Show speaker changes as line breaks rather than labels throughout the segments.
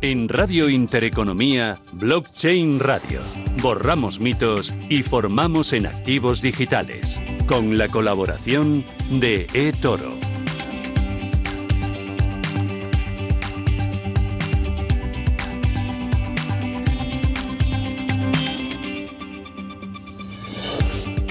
En Radio Intereconomía, Blockchain Radio. Borramos mitos y formamos en activos digitales. Con la colaboración de eToro.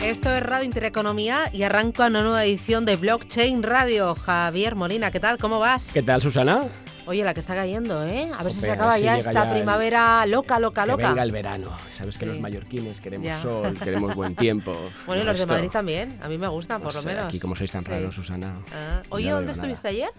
Esto es Radio Intereconomía y arranca una nueva edición de Blockchain Radio. Javier Molina, ¿qué tal? ¿Cómo vas?
¿Qué tal, Susana?
Oye, la que está cayendo, ¿eh? A ver si se acaba
si
ya esta
ya el-
primavera loca, loca,
Que
loca.
venga el verano. Sabes que los mallorquines queremos
Ya.
sol, queremos buen tiempo.
Bueno, y los de. Madrid también. A mí me gustan, por lo menos.
Aquí, como sois tan
Sí.
raros, Susana.
Ah, Oye, ¿dónde
nada.
estuviste ayer?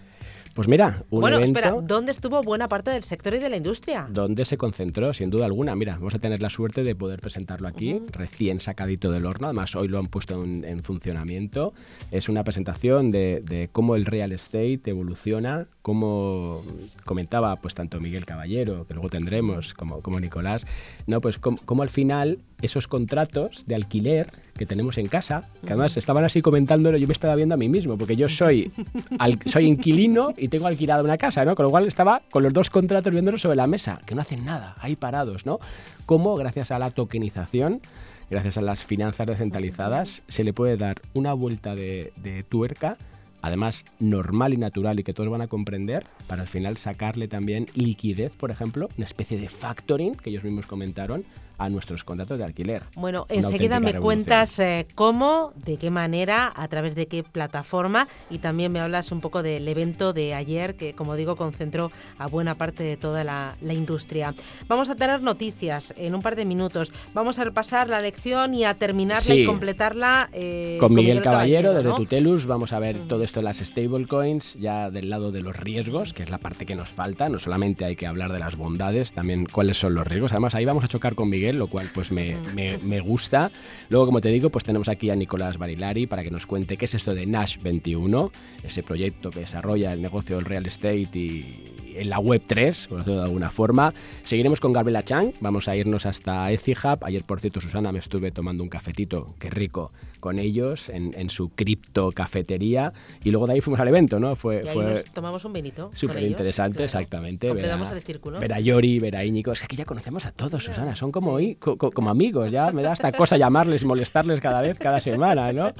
Pues mira, un
bueno,
evento
espera, ¿dónde estuvo buena parte del sector y de la industria?
donde se concentró, sin duda alguna. Mira, vamos a tener la suerte de poder presentarlo aquí, recién sacadito del horno. Además, hoy lo han puesto en, en funcionamiento. Es una presentación de, de cómo el real estate evoluciona, cómo comentaba pues tanto Miguel Caballero, que luego tendremos, como, como Nicolás, no, pues cómo, cómo al final esos contratos de alquiler que tenemos en casa, que además estaban así comentándolo, yo me estaba viendo a mí mismo, porque yo soy, al- soy inquilino y tengo alquilada una casa, ¿no? Con lo cual estaba con los dos contratos viéndolos sobre la mesa, que no hacen nada, ahí parados, ¿no? Cómo gracias a la tokenización, gracias a las finanzas descentralizadas, se le puede dar una vuelta de, de tuerca, además normal y natural y que todos van a comprender, para al final sacarle también liquidez, por ejemplo, una especie de factoring que ellos mismos comentaron a nuestros contratos de alquiler.
Bueno,
Una
enseguida me
revolución.
cuentas eh, cómo, de qué manera, a través de qué plataforma y también me hablas un poco del evento de ayer que, como digo, concentró a buena parte de toda la, la industria. Vamos a tener noticias en un par de minutos. Vamos a repasar la lección y a terminarla y
Sí.
completarla eh,
Con Miguel Caballero, desde
¿no?
Tutelus vamos a ver
Ujú.
todo esto de las stablecoins, ya del lado de los riesgos, que es la parte que nos falta. No solamente hay que hablar de las bondades, también cuáles son los riesgos. Además, ahí vamos a chocar con Miguel, lo cual pues me,
Mm.
me- me gusta. Luego, como te digo, pues tenemos aquí a Nicolás Barilari para que nos cuente qué es esto de Nash 21, ese proyecto que desarrolla el negocio del real estate y en la web 3, por decirlo de alguna forma. Seguiremos con Gabriela Chang, vamos a irnos hasta Etihub. Ayer, por cierto, Susana, me estuve tomando un cafetito, qué rico, con ellos en, en su cripto cafetería. Y luego de ahí fuimos al evento, ¿no? Fue,
Y ahí
fue
nos tomamos un vinito.
súper interesante,
claro.
exactamente. Ver
Completamos
a,
el círculo.
ver a Yori, ver a Íñigo. Es que aquí ya conocemos a todos, Susana. Son como, co- como amigos, ya me da hasta cosa llamarles, molestarles cada vez, cada semana, ¿no?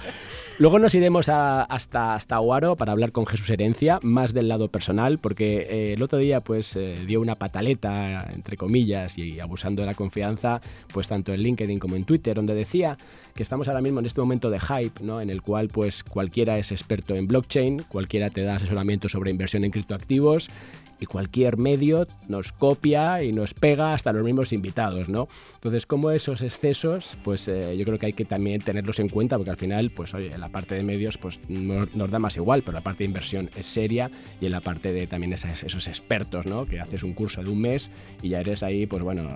Luego nos iremos a- hasta, hasta Oaro para hablar con Jesús Herencia, más del lado personal, porque eh, el otro día pues eh, dio una pataleta, entre comillas, y abusando de la confianza, pues tanto en LinkedIn como en Twitter, donde decía que estamos ahora mismo en este momento de hype, ¿no? En el cual pues cualquiera es experto en blockchain, cualquiera te da asesoramiento sobre inversión en criptoactivos y cualquier medio nos copia y nos pega hasta los mismos invitados, ¿no? Entonces, como esos excesos, pues eh, yo creo que hay que también tenerlos en cuenta, porque al final, pues oye, la parte de medios, pues no- nos da más igual, pero la parte de inversión es seria y en la parte de también esas- esos expertos, ¿no? Que haces un curso de un mes y ya eres ahí, pues bueno,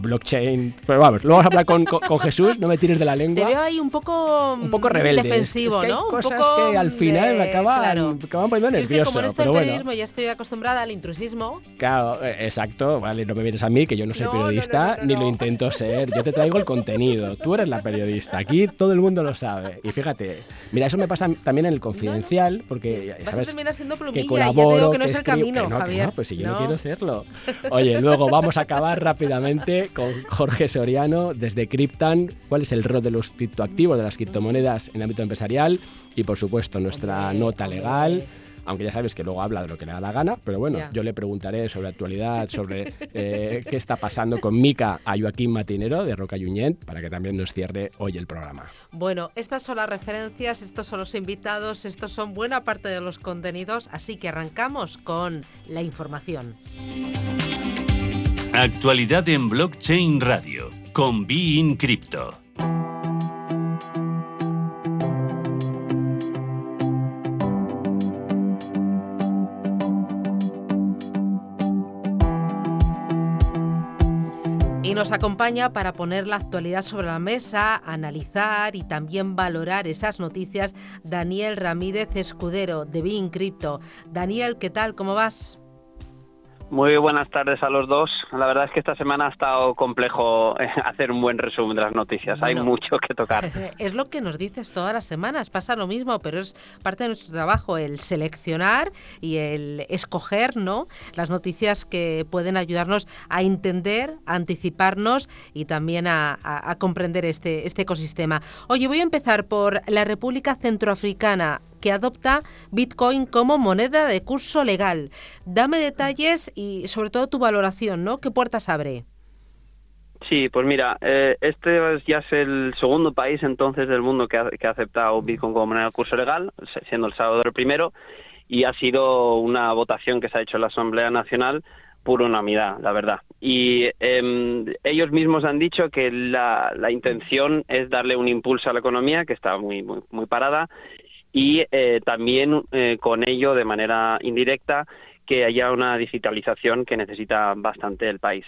blockchain. Pero vamos, luego vamos a hablar con, con- con Jesús, no me tires de la
Te
lengua.
veo ahí un poco,
un poco
mm,
rebelde.
defensivo,
Es que hay
¿no? Un
cosas
poco
que al final
de-
acaban,
claro.
acaban poniendo
Y es que
nervioso.
como en esto
pero
del
bueno.
periodismo ya estoy acostumbrada al intrusismo,
Claro, eh, exacto, vale, no me vienes a mí, que yo no soy
No,
periodista,
no, no,
ni lo intento ser, yo te traigo el contenido, tú eres la periodista, aquí todo el mundo lo sabe. Y fíjate, mira, eso me pasa también en el confidencial, porque ya
vas a terminar siendo
que
plumilla.
colaboro,
ya te digo que no es el camino,
que que
Javier.
no, pues si yo no. Quiero serlo. Oye, luego vamos a acabar rápidamente con Jorge Soriano desde Cryptan, cuál es el rol de los criptoactivos, de las criptomonedas en el ámbito empresarial y por supuesto nuestra nota legal. Aunque ya sabes que luego habla de lo que le da la gana, pero bueno, yo le preguntaré sobre actualidad, sobre eh, qué está pasando con Mica a Joaquín Matinero de Roca Junyent, para que también nos cierre hoy el programa.
Bueno, estas son las referencias, estos son los invitados, estos son buena parte de los contenidos, así que arrancamos con la información.
Actualidad en Blockchain Radio con Be in Crypto.
Y nos acompaña para poner la actualidad sobre la mesa, analizar y también valorar esas noticias Daniel Ramírez Escudero de Bein Crypto. Daniel, ¿qué tal? ¿Cómo vas?
Muy buenas tardes a los dos. La verdad es que esta semana ha estado complejo eh, hacer un buen resumen de las noticias. Hay mucho que tocar.
Es lo que nos dices todas las semanas. Pasa lo mismo, pero es parte de nuestro trabajo el seleccionar y el escoger, ¿no? Las noticias que pueden ayudarnos a entender, a anticiparnos y también a, a comprender este, este ecosistema. Oye, voy a empezar por la República Centroafricana que adopta Bitcoin como moneda de curso legal. Dame detalles y sobre todo tu valoración, ¿no? ¿Qué puertas abre?
Sí, pues mira, eh, este ya es el segundo país entonces del mundo que ha, que aceptado Bitcoin como moneda de curso legal, siendo El Salvador el primero, y ha sido una votación que se ha hecho en la Asamblea Nacional por unanimidad, la verdad. Y em, ellos mismos han dicho que la, la, intención es darle un impulso a la economía, que está muy, muy, muy parada, y eh, también eh, con ello, de manera indirecta, que haya una digitalización que necesita bastante el país.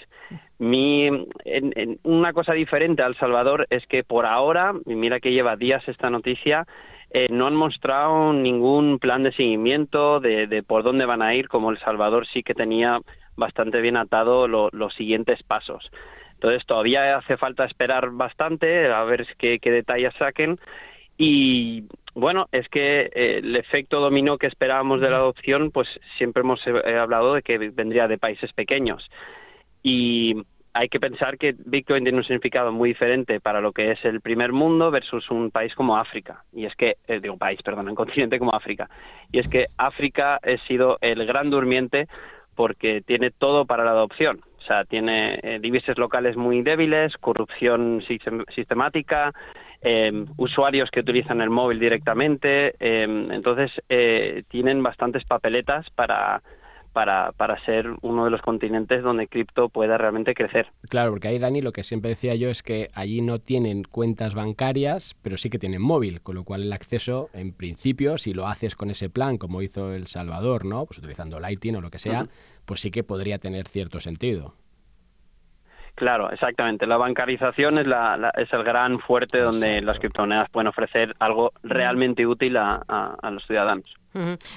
Mi, en, una cosa diferente a El Salvador es que por ahora, mira que lleva días esta noticia, eh, no han mostrado ningún plan de seguimiento de, de, por dónde van a ir, como El Salvador sí que tenía bastante bien atado los siguientes pasos. Entonces todavía hace falta esperar bastante a ver qué detalles saquen y bueno, es que eh, el efecto dominó que esperábamos de la adopción, pues siempre hemos eh, hablado de que vendría de países pequeños. Y hay que pensar que Bitcoin tiene un significado muy diferente para lo que es el primer mundo versus un país como África. Y es que, eh, digo país, perdón, un continente como África. Y es que África ha sido el gran durmiente porque tiene todo para la adopción. O sea, tiene divisas locales muy débiles, corrupción sistemática, eh, usuarios que utilizan el móvil directamente. Em, entonces, eh, tienen bastantes papeletas para, para, para, ser uno de los continentes donde cripto pueda realmente crecer.
Claro, porque ahí, Dani, lo que siempre decía yo es que allí no tienen cuentas bancarias, pero sí que tienen móvil, con lo cual el acceso, en principio, si lo haces con ese plan, como hizo El Salvador, ¿no? Pues utilizando Lightning o lo que sea, pues sí que podría tener cierto sentido.
Claro, exactamente. La bancarización es, la, es el gran fuerte donde las criptomonedas pueden ofrecer algo realmente útil a, los ciudadanos.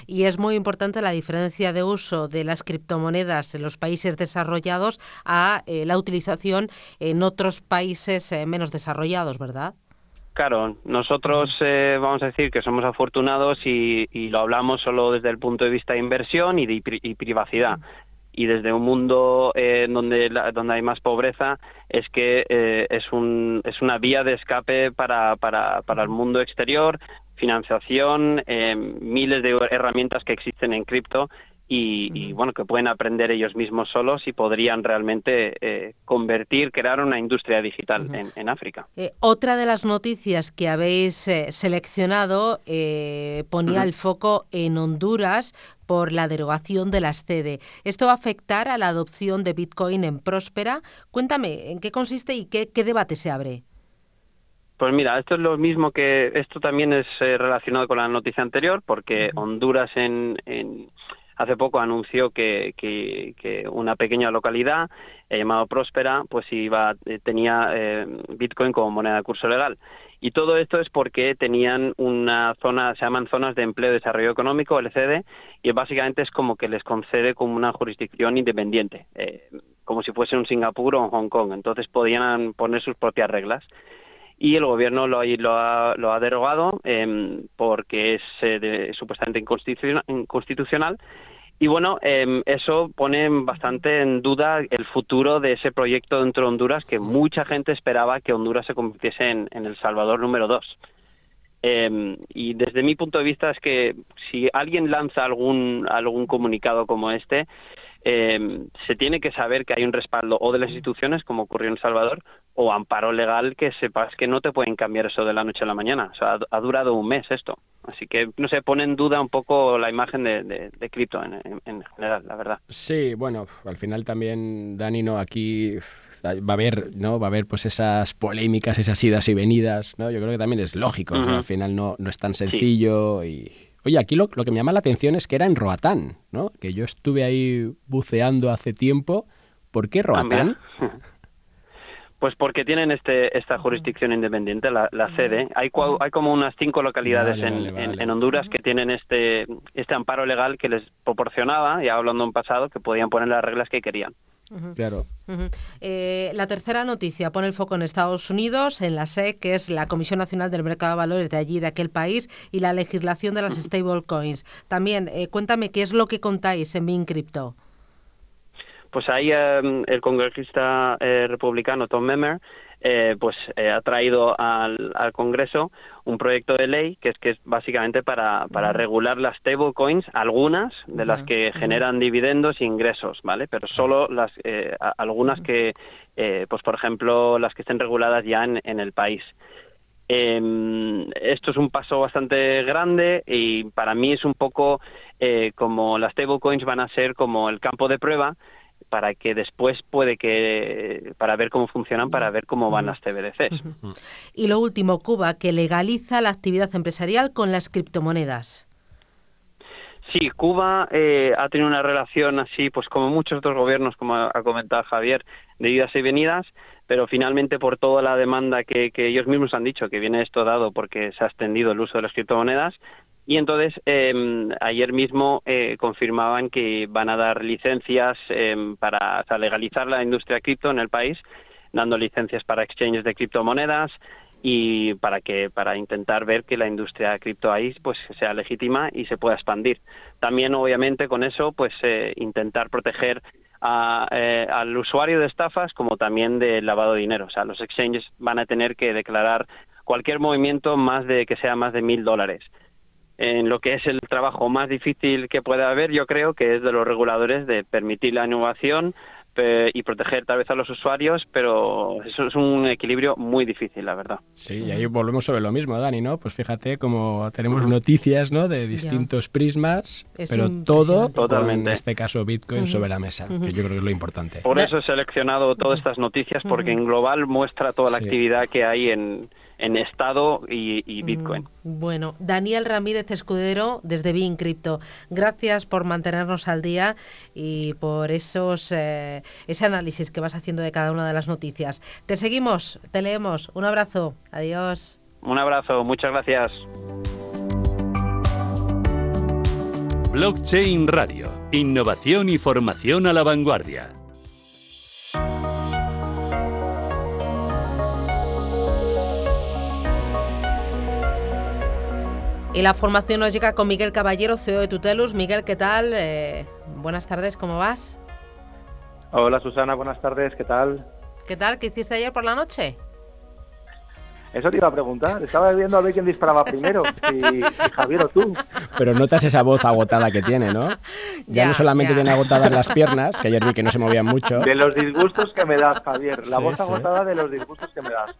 Y es muy importante la diferencia de uso de las criptomonedas en los países desarrollados a eh, la utilización en otros países eh, menos desarrollados, ¿verdad?
Claro, nosotros eh, vamos a decir que somos afortunados y, lo hablamos solo desde el punto de vista de inversión y de y privacidad y desde un mundo eh, donde, donde hay más pobreza es que eh, es, un, es una vía de escape para, para, para el mundo exterior, financiación, eh, miles de herramientas que existen en cripto y, bueno, que pueden aprender ellos mismos solos y podrían realmente eh, convertir, crear una industria digital en, África.
Eh, otra de las noticias que habéis eh, seleccionado ponía el foco en Honduras por la derogación de las CEDE. ¿Esto va a afectar a la adopción de Bitcoin en Próspera? Cuéntame, ¿en qué consiste y qué, debate se abre?
Pues mira, esto es lo mismo que esto también es relacionado con la noticia anterior, porque Honduras en, hace poco anunció que, que, una pequeña localidad eh, llamada Próspera pues iba eh, tenía eh, Bitcoin como moneda de curso legal. Y todo esto es porque tenían una zona se llaman zonas de empleo y desarrollo económico LCD y básicamente es como que les concede como una jurisdicción independiente como si fuese un Singapur o un Hong Kong. Entonces podían poner sus propias reglas. Y el gobierno lo, ha, lo ha derogado eh, porque es eh, supuestamente inconstitucional y bueno, eh, eso pone bastante en duda el futuro de ese proyecto dentro de Honduras que mucha gente esperaba que Honduras se convirtiese en, El Salvador número dos. Eh, y desde mi punto de vista es que si alguien lanza algún, algún comunicado como este, eh, se tiene que saber que hay un respaldo o de las instituciones, como ocurrió en El Salvador, o amparo legal que sepas que no te pueden cambiar eso de la noche a la mañana. O sea, ha, durado un mes esto. Así que, no se pone en duda un poco la imagen de, de, cripto en, en, general, la verdad.
Sí, bueno, al final también, Dani, no, aquí va a haber, ¿no? Va a haber pues esas polémicas, esas idas y venidas, ¿no? Yo creo que también es lógico, al final no, no es tan sencillo y Oye, aquí lo, que me llama la atención es que era en Roatán, ¿no? Que yo estuve ahí buceando hace tiempo. ¿Por qué ah, Roatán?
Pues porque tienen este esta jurisdicción independiente, la, sede. Hay, hay como unas cinco localidades en, Honduras que tienen este este amparo legal que les proporcionaba, ya hablando en pasado, que podían poner las reglas que querían.
Claro.
Eh, la tercera noticia pone el foco en Estados Unidos, en la SEC, que es la Comisión Nacional del Mercado de Valores de allí, de aquel país, y la legislación de las stablecoins. También, eh, cuéntame qué es lo que contáis en Bean Crypto.
Pues ahí em, el congresista eh, republicano Tom Memmer eh, pues eh, ha traído al, al, Congreso un proyecto de ley que es que es básicamente para, para regular las stablecoins, algunas de las que generan dividendos e ingresos, ¿vale? Pero solo las eh, algunas que, pues por ejemplo, las que estén reguladas ya en, en el país. Em, esto es un paso bastante grande y para mí es un poco como las stablecoins van a ser como el campo de prueba para que después puede que para ver cómo funcionan para ver cómo van las CBDCs.
Y lo último, Cuba que legaliza la actividad empresarial con las criptomonedas.
Sí, Cuba eh, ha tenido una relación así, pues como muchos otros gobiernos, como ha comentado Javier, de idas y venidas, pero finalmente por toda la demanda que, que ellos mismos han dicho que viene esto dado porque se ha extendido el uso de las criptomonedas, y entonces, eh, ayer mismo eh, confirmaban que van a dar licencias em, para legalizar la industria cripto en el país, dando licencias para exchanges de criptomonedas y para que para intentar ver que la industria cripto ahí pues sea legítima y se pueda expandir. También, obviamente, con eso, pues eh, intentar proteger a, eh, al usuario de estafas como también de lavado de dinero. O sea, los exchanges van a tener que declarar cualquier movimiento más de que sea más de mil dólares en lo que es el trabajo más difícil que puede haber, yo creo que es de los reguladores de permitir la innovación y proteger tal vez a los usuarios, pero eso es un equilibrio muy difícil, la verdad.
Sí, y ahí volvemos sobre lo mismo, Dani, ¿no? Pues fíjate como tenemos noticias, ¿no? De distintos prismas, pero todo, Totalmente. en este caso Bitcoin, sobre la mesa, que yo creo que es lo importante.
Por eso he seleccionado todas estas noticias, porque en global muestra toda la actividad que hay en, en Estado y, Bitcoin.
Mm, bueno, Daniel Ramírez Escudero desde Bin Crypto, gracias por mantenernos al día y por esos eh, ese análisis que vas haciendo de cada una de las noticias. Te seguimos, te leemos. Un abrazo, adiós.
Un abrazo, muchas gracias.
Blockchain Radio, innovación y formación a la vanguardia.
Y la formación nos llega con Miguel Caballero, CEO de Tutelus. Miguel, ¿qué tal? Eh, buenas tardes, ¿cómo vas?
Hola Susana, buenas tardes, ¿qué tal?
¿Qué tal? ¿Qué hiciste ayer por la noche?
Eso te iba a preguntar. Estaba viendo a ver quién disparaba primero, si, Javier o tú.
Pero notas esa voz agotada que tiene, ¿no? Ya, no solamente tiene agotadas las piernas, que ayer vi que no se movían mucho.
De los disgustos que me das, Javier. La voz agotada de los disgustos que me das.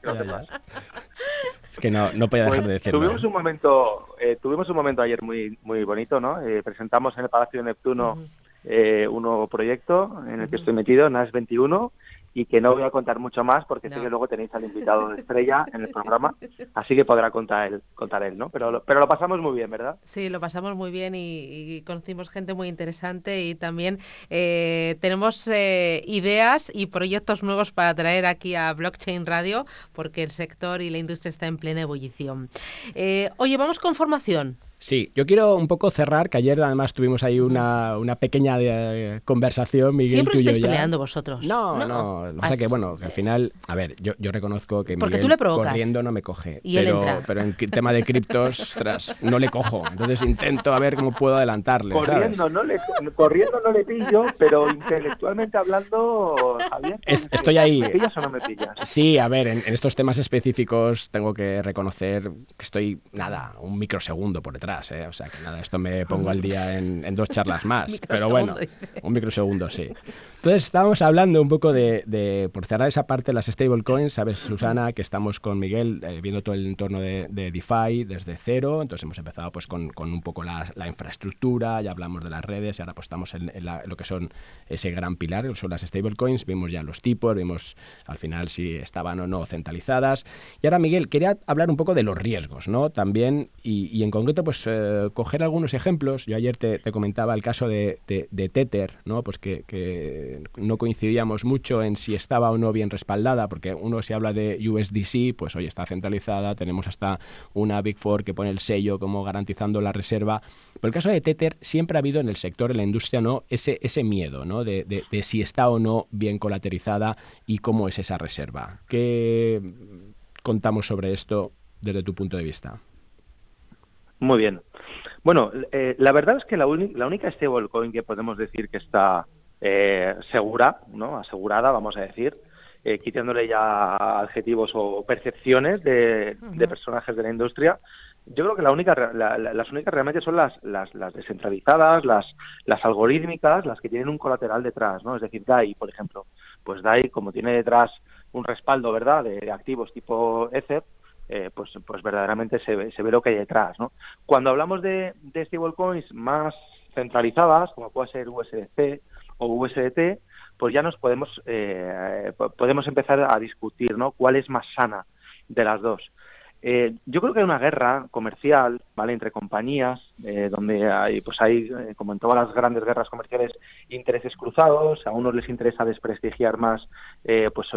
Es que no, no podía dejar de decirlo.
Tuvimos un momento, eh, tuvimos un momento ayer muy, muy bonito, ¿no? Eh, presentamos en el Palacio de Neptuno eh, un nuevo proyecto en el que estoy metido, NAS 21, y que no voy a contar mucho más porque sé que luego tenéis al invitado de estrella en el programa, así que podrá contar él, contar él ¿no? Pero, pero lo pasamos muy bien, ¿verdad?
Sí, lo pasamos muy bien y, conocimos gente muy interesante y también eh, tenemos eh, ideas y proyectos nuevos para traer aquí a Blockchain Radio porque el sector y la industria está en plena ebullición. Eh, oye, vamos con formación.
Sí, yo quiero un poco cerrar, que ayer además tuvimos ahí una, una pequeña eh, conversación, Miguel.
Siempre estáis peleando vosotros.
No, no. O sea que, bueno, que al final, a ver, yo, yo reconozco que Porque Miguel corriendo no me coge. pero, pero en tema de criptos, ostras, no le cojo. Entonces intento a ver cómo puedo adelantarle.
Corriendo, no le, corriendo no le pillo, pero intelectualmente hablando, Javier.
estoy ahí.
¿Me pillas o no me pillas?
Sí, a ver, en, en estos temas específicos tengo que reconocer que estoy, nada, un microsegundo por detrás. ¿Eh? O sea que nada, esto me pongo al día en, dos charlas más. pero bueno, un microsegundo, sí. Entonces estábamos hablando un poco de, por cerrar esa parte, las stablecoins. Sabes, Susana, que estamos con Miguel eh, viendo todo el entorno de, DeFi desde cero. Entonces hemos empezado pues con, un poco la, infraestructura, ya hablamos de las redes y ahora pues estamos en, lo que son ese gran pilar, que son las stablecoins. Vimos ya los tipos, vimos al final si estaban o no centralizadas. Y ahora, Miguel, quería hablar un poco de los riesgos, ¿no? También, y, y en concreto, pues eh, coger algunos ejemplos. Yo ayer te, comentaba el caso de, de, Tether, ¿no? Pues que, no coincidíamos mucho en si estaba o no bien respaldada, porque uno se habla de USDC, pues hoy está centralizada, tenemos hasta una Big Four que pone el sello como garantizando la reserva. Pero el caso de Tether siempre ha habido en el sector, en la industria, ¿no? Ese, ese miedo, ¿no? De, de si está o no bien colaterizada y cómo es esa reserva. ¿Qué contamos sobre esto desde tu punto de vista?
Muy bien. Bueno, eh, la verdad es que la, la única stablecoin que podemos decir que está eh, segura, ¿no? asegurada, vamos a decir, eh, quitándole ya adjetivos o percepciones de, personajes de la industria, yo creo que la única, las únicas realmente son las, las, descentralizadas, las, las algorítmicas, las que tienen un colateral detrás, ¿no? Es decir, DAI, por ejemplo. Pues DAI, como tiene detrás un respaldo, ¿verdad?, de activos tipo Ether, eh, pues, pues verdaderamente se ve, se ve lo que hay detrás. ¿no? Cuando hablamos de, de stablecoins más centralizadas, como puede ser USDC o USDT, pues ya nos podemos, eh, podemos empezar a discutir ¿no? cuál es más sana de las dos. Eh, yo creo que hay una guerra comercial, ¿vale? Entre compañías, eh, donde hay, pues hay, eh, como en todas las grandes guerras comerciales, intereses cruzados. A unos les interesa desprestigiar más, pues,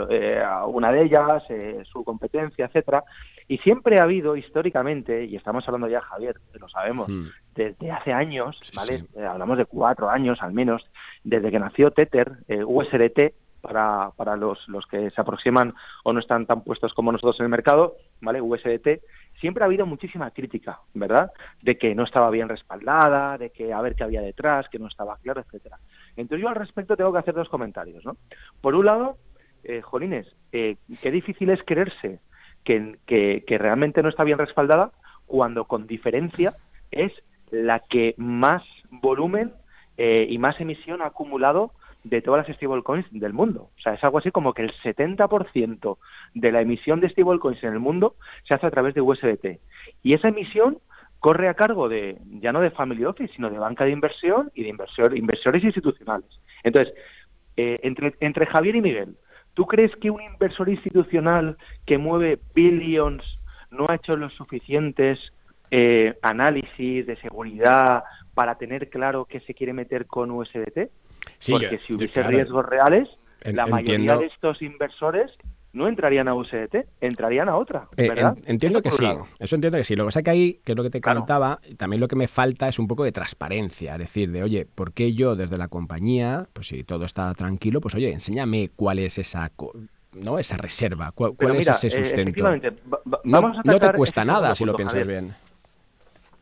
a una de ellas, su competencia, etcétera. Y siempre ha habido, históricamente, y estamos hablando ya, Javier, lo sabemos, hmm. desde hace años, ¿vale? hablamos de cuatro años al menos, desde que nació Tether, USDT, para, para los, los que se aproximan o no están tan puestos como nosotros en el mercado, ¿vale? USDT, siempre ha habido muchísima crítica, ¿verdad? De que no estaba bien respaldada, de que a ver qué había detrás, que no estaba claro, etcétera. Entonces yo al respecto tengo que hacer dos comentarios, ¿no? Por un lado, eh, Jolines, eh, qué difícil es creerse que, realmente no está bien respaldada cuando con diferencia es la que más volumen eh, y más emisión ha acumulado de todas las stablecoins del mundo. O sea, es algo así como que el 70% de la emisión de stablecoins en el mundo se hace a través de USDT. Y esa emisión corre a cargo de ya no de Family Office, sino de banca de inversión y de inversor, inversores institucionales. Entonces, eh, entre, entre Javier y Miguel, ¿tú crees que un inversor institucional que mueve billions no ha hecho los suficientes eh, análisis de seguridad para tener claro qué se quiere meter con USDT? Porque si hubiese riesgos reales, la mayoría de estos inversores no entrarían a USDT, entrarían a otra.
Eh, entiendo que sí, eso entiendo que sí. Lo que pasa es que ahí, que es lo que te comentaba, también lo que me falta es un poco de transparencia, es decir, de oye, ¿por qué yo desde la compañía, pues si todo está tranquilo, pues oye, enséñame cuál es esa ¿no? esa reserva, cuál, es ese eh, sustento. no, no, te cuesta nada si lo piensas bien.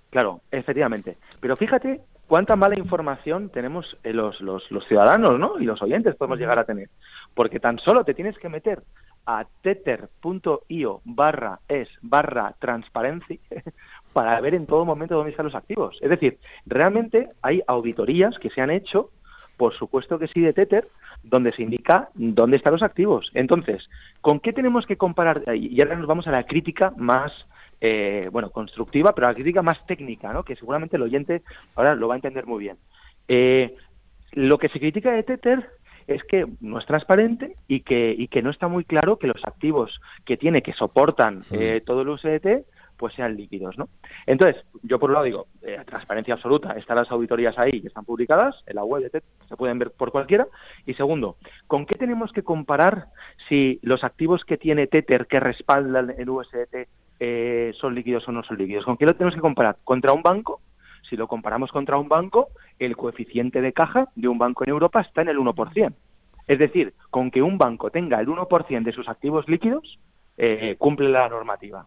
Claro, efectivamente. Pero fíjate cuánta mala información tenemos eh, los, los, los, ciudadanos ¿no? y los oyentes podemos llegar a tener. Porque tan solo te tienes que meter a tether.io barra es barra transparencia para ver en todo momento dónde están los activos. Es decir, realmente hay auditorías que se han hecho, por supuesto que sí, de Tether, donde se indica dónde están los activos. Entonces, ¿con qué tenemos que comparar? Y ahora nos vamos a la crítica más eh, bueno, constructiva, pero la crítica más técnica, ¿no? que seguramente el oyente ahora lo va a entender muy bien. Eh, lo que se critica de Tether es que no es transparente y que, y que no está muy claro que los activos que tiene que soportan eh, todo el USDT pues sean líquidos, ¿no? Entonces, yo por un lado digo, transparencia absoluta, están las auditorías ahí que están publicadas en la web Tether, se pueden ver por cualquiera. Y segundo, ¿con qué tenemos que comparar si los activos que tiene Tether que respaldan el USDT eh, son líquidos o no son líquidos. ¿Con qué lo tenemos que comparar? ¿Contra un banco? Si lo comparamos contra un banco, el coeficiente de caja de un banco en Europa está en el 1%. Es decir, con que un banco tenga el 1% de sus activos líquidos, eh, cumple la normativa.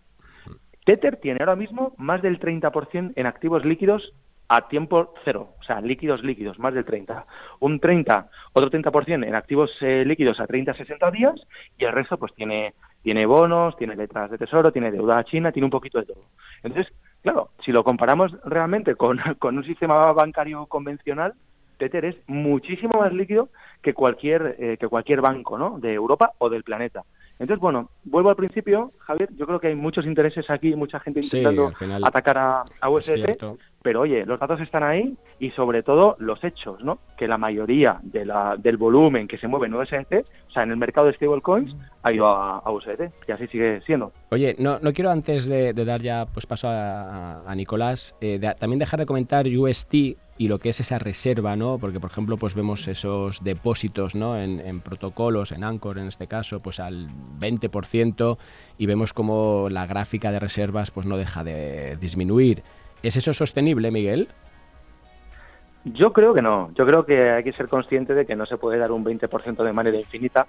Tether tiene ahora mismo más del 30% en activos líquidos a tiempo cero, o sea, líquidos líquidos, más del 30. Un 30, otro 30% en activos eh, líquidos a 30 60 días y el resto pues tiene tiene bonos, tiene letras de tesoro, tiene deuda a China, tiene un poquito de todo. Entonces, claro, si lo comparamos realmente con, con un sistema bancario convencional, Tether es muchísimo más líquido que cualquier eh, que cualquier banco, ¿no? De Europa o del planeta. Entonces, bueno, vuelvo al principio, Javier, yo creo que hay muchos intereses aquí, mucha gente intentando atacar a, a USDT, pero oye, los datos están ahí y sobre todo los hechos, ¿no? Que la mayoría de la, del volumen que se mueve en USDT, o sea, en el mercado de stablecoins, ha ido a, USDT y así sigue siendo.
Oye, no, no quiero antes de, dar ya pues paso a, Nicolás, eh, también dejar de comentar UST y lo que es esa reserva, ¿no? Porque, por ejemplo, pues vemos esos depósitos, ¿no? En, en protocolos, en Anchor en este caso, pues al 20% y vemos como la gráfica de reservas pues no deja de disminuir. ¿Es eso sostenible, Miguel?
Yo creo que no. Yo creo que hay que ser consciente de que no se puede dar un 20% de manera infinita.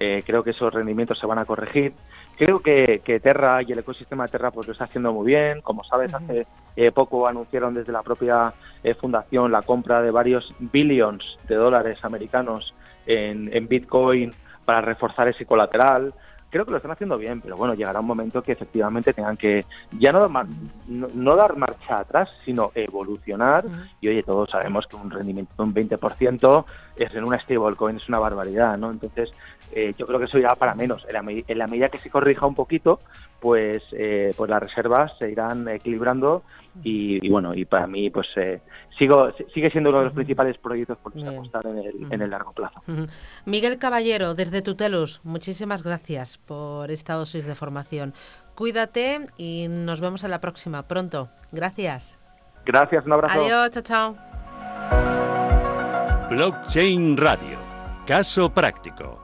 Eh, creo que esos rendimientos se van a corregir. Creo que, Terra y el ecosistema de Terra pues lo está haciendo muy bien. Como sabes, hace eh, poco anunciaron desde la propia eh, fundación la compra de varios billions de dólares americanos en Bitcoin para reforzar ese colateral creo que lo están haciendo bien, pero bueno, llegará un momento que efectivamente tengan que ya no, no, dar marcha atrás, sino evolucionar. Y oye, todos sabemos que un rendimiento de un 20% es en una stablecoin es una barbaridad, ¿no? Entonces, eh, yo creo que eso ya para menos. En la, medida que se corrija un poquito, pues, eh, pues las reservas se irán equilibrando y, bueno, y para mí, pues eh, sigo sigue siendo uno de los principales proyectos por los que apostar en el, en el largo plazo.
Miguel Caballero, desde Tutelus, muchísimas gracias por esta dosis de formación. Cuídate y nos vemos en la próxima, pronto. Gracias.
Gracias, un abrazo.
Adiós, chao, chao.
Blockchain Radio. Caso práctico.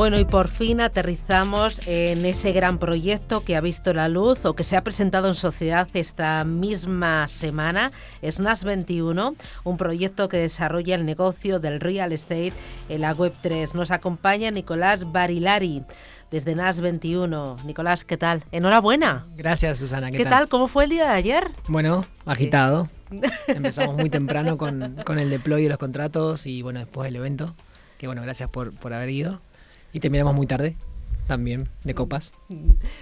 Bueno, y por fin aterrizamos en ese gran proyecto que ha visto la luz o que se ha presentado en sociedad esta misma semana, SNAS 21, un proyecto que desarrolla el negocio del real estate en la Web3. Nos acompaña Nicolás Barilari desde NAS 21. Nicolás, ¿qué tal? Enhorabuena.
Gracias, Susana.
¿Qué, tal? ¿Cómo fue el día de ayer?
Bueno, agitado. Empezamos muy temprano con, el deploy de los contratos y bueno, después del evento. Que bueno, gracias por, por haber ido. Y terminamos muy tarde también, de copas.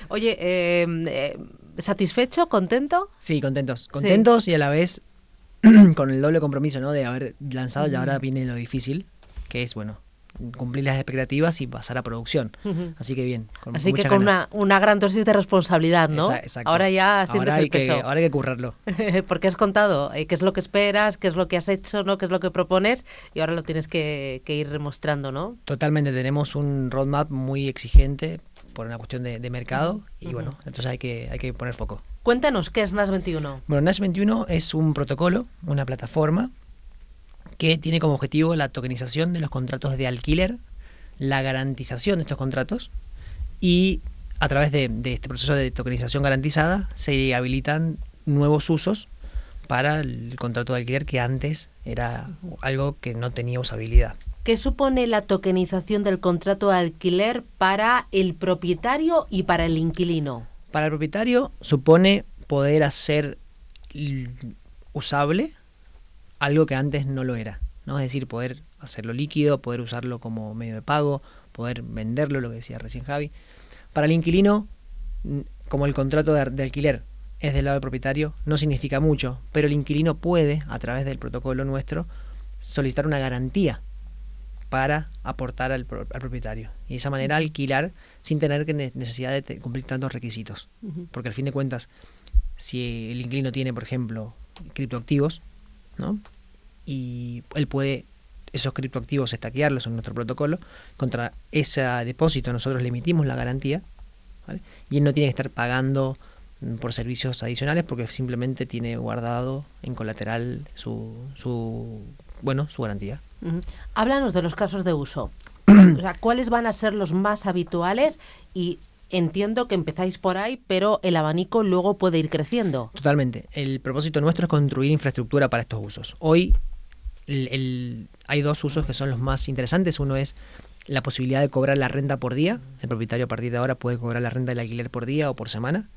Oye, em, eh, ¿satisfecho? ¿Contento?
Sí, contentos. Contentos y a la vez con el doble compromiso, ¿no? De haber lanzado y ahora viene lo difícil, que es, bueno, cumplir las expectativas y pasar a producción. Así que bien.
Así que con una, una, gran dosis de responsabilidad, ¿no? Exacto. Ahora ya sientes
ahora
el peso.
Que, ahora hay que currarlo.
Porque has contado eh, qué es lo que esperas, qué es lo que has hecho, ¿no? qué es lo que propones y ahora lo tienes que, ir demostrando, ¿no?
Totalmente. Tenemos un roadmap muy exigente por una cuestión de, mercado y bueno, entonces hay que, hay que poner foco.
Cuéntanos, ¿qué es NAS21?
Bueno, NAS21 es un protocolo, una plataforma que tiene como objetivo la tokenización de los contratos de alquiler, la garantización de estos contratos y a través de, este proceso de tokenización garantizada se habilitan nuevos usos para el contrato de alquiler que antes era algo que no tenía usabilidad.
¿Qué supone la tokenización del contrato de alquiler para el propietario y para el inquilino?
Para el propietario supone poder hacer usable algo que antes no lo era. ¿no? Es decir, poder hacerlo líquido, poder usarlo como medio de pago, poder venderlo, lo que decía recién Javi. Para el inquilino, como el contrato de, alquiler es del lado del propietario, no significa mucho, pero el inquilino puede, a través del protocolo nuestro, solicitar una garantía para aportar al, propietario. Y de esa manera alquilar sin tener que necesidad de cumplir tantos requisitos. Porque al fin de cuentas, si el inquilino tiene, por ejemplo, criptoactivos, ¿no? Y él puede esos criptoactivos estaquearlos en nuestro protocolo. Contra ese depósito nosotros le emitimos la garantía. Y él no tiene que estar pagando mm, por servicios adicionales porque simplemente tiene guardado en colateral su, su bueno su garantía.
Háblanos de los casos de uso. o sea, ¿cuáles van a ser los más habituales y Entiendo que empezáis por ahí, pero el abanico luego puede ir creciendo.
Totalmente. El propósito nuestro es construir infraestructura para estos usos. Hoy hay dos usos que son los más interesantes. Uno es la posibilidad de cobrar la renta por día. El propietario a partir de ahora puede cobrar la renta del alquiler por día o por semana.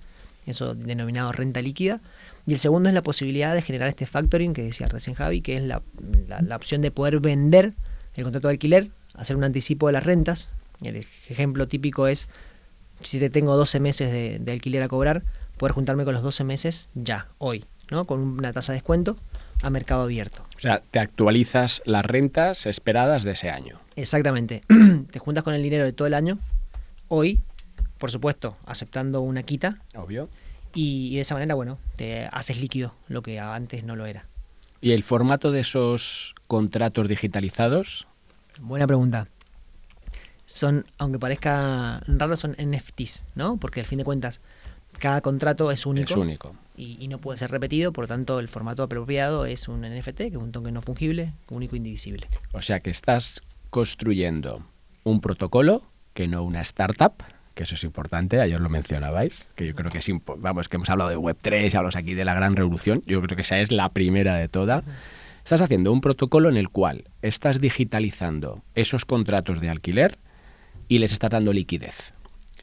Eso denominado renta líquida. Y el segundo es la posibilidad de generar este factoring que decía recién Javi, que es la, la opción de poder vender el contrato de alquiler, hacer un anticipo de las rentas. El ejemplo típico es si te tengo 12 meses de, alquiler a cobrar, poder juntarme con los 12 meses ya, hoy, ¿no? Con una tasa de descuento a mercado abierto.
O sea, te actualizas las rentas esperadas de ese año.
Exactamente. te juntas con el dinero de todo el año, hoy, por supuesto, aceptando una quita.
Obvio.
Y, de esa manera, bueno, te haces líquido lo que antes no lo era.
¿Y el formato de esos contratos digitalizados?
Buena pregunta. Son, aunque parezca raro, son NFTs, ¿no? Porque al fin de cuentas, cada contrato es único.
Es único.
Y, no puede ser repetido, por lo tanto, el formato apropiado es un NFT, que es un token no fungible, único e indivisible.
O sea que estás construyendo un protocolo que no una startup, que eso es importante, ayer lo mencionabais, que yo creo que es vamos, que hemos hablado de Web3, hablamos aquí de la gran revolución, yo creo que esa es la primera de toda. Estás haciendo un protocolo en el cual estás digitalizando esos contratos de alquiler y les estás dando liquidez.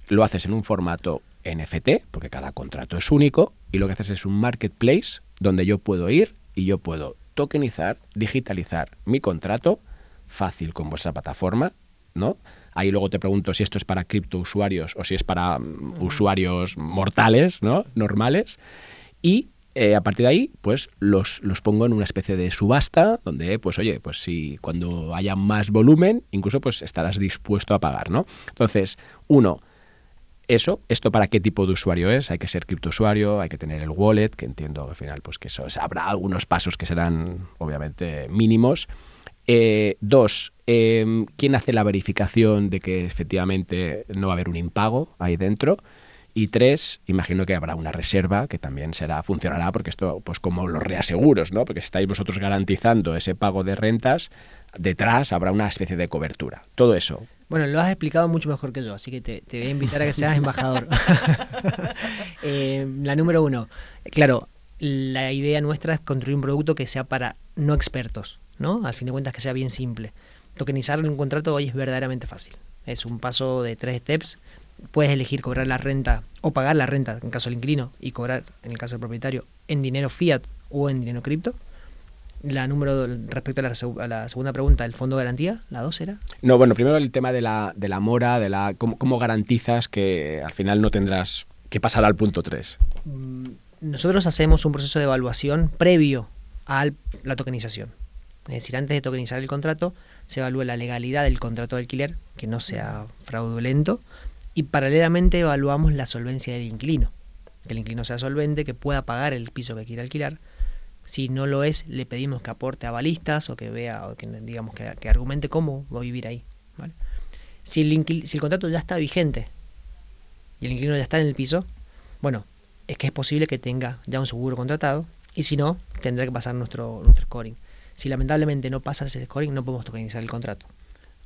Lo haces en un formato NFT, porque cada contrato es único, y lo que haces es un marketplace donde yo puedo ir y yo puedo tokenizar, digitalizar mi contrato, fácil con vuestra plataforma, ¿no? Ahí luego te pregunto si esto es para criptousuarios o si es para mm, usuarios mortales, ¿no? Normales. Y eh, a partir de ahí, pues los, los, pongo en una especie de subasta donde, pues oye, pues si cuando haya más volumen, incluso pues estarás dispuesto a pagar, ¿no? Entonces, uno, eso, ¿esto para qué tipo de usuario es? Hay que ser criptousuario, hay que tener el wallet, que entiendo al final pues que eso habrá algunos pasos que serán obviamente mínimos. Eh, dos, em, ¿quién hace la verificación de que efectivamente no va a haber un impago ahí dentro? Y tres, imagino que habrá una reserva que también será, funcionará, porque esto, pues como los reaseguros, ¿no? Porque si estáis vosotros garantizando ese pago de rentas, detrás habrá una especie de cobertura. Todo eso.
Bueno, lo has explicado mucho mejor que yo, así que te, voy a invitar a que seas embajador. Eh, la número uno, claro, la idea nuestra es construir un producto que sea para no expertos. ¿no? Al fin de cuentas que sea bien simple. Tokenizar un contrato hoy es verdaderamente fácil. Es un paso de tres steps. Puedes elegir cobrar la renta o pagar la renta en caso del inquilino y cobrar, en el caso del propietario, en dinero fiat o en dinero cripto. La número respecto a la, segunda pregunta, ¿el fondo de garantía? ¿La dos era?
No, bueno, primero el tema de la, de la mora, de la cómo, garantizas que al final no tendrás que pasar al punto 3. Mm,
nosotros hacemos un proceso de evaluación previo a la tokenización. Es decir, antes de tokenizar el contrato, se evalúa la legalidad del contrato de alquiler, que no sea fraudulento, y paralelamente evaluamos la solvencia del inquilino. Que el inquilino sea solvente, que pueda pagar el piso que quiere alquilar. Si no lo es, le pedimos que aporte avalistas o que vea, o que digamos que, argumente cómo va a vivir ahí. Si, el si el contrato ya está vigente y el inquilino ya está en el piso, bueno, es que es posible que tenga ya un seguro contratado y si no, tendrá que pasar nuestro, nuestro scoring. Si lamentablemente no pasa ese scoring, no podemos tokenizar el contrato.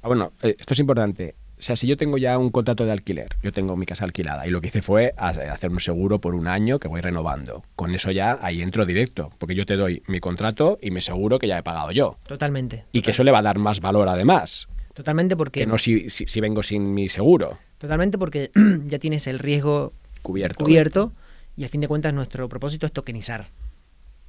Ah, bueno, eh, esto es importante. O sea, si yo tengo ya un contrato de alquiler, yo tengo mi casa alquilada y lo que hice fue hacer un seguro por un año que voy renovando. Con eso ya ahí entro directo, porque yo te doy mi contrato y me seguro que ya he pagado yo.
Totalmente.
Y que eso le va a dar más valor además.
Totalmente porque...
Que no si, si, vengo sin mi seguro.
Totalmente porque ya tienes el riesgo
cubierto.
cubierto y a fin de cuentas nuestro propósito es tokenizar.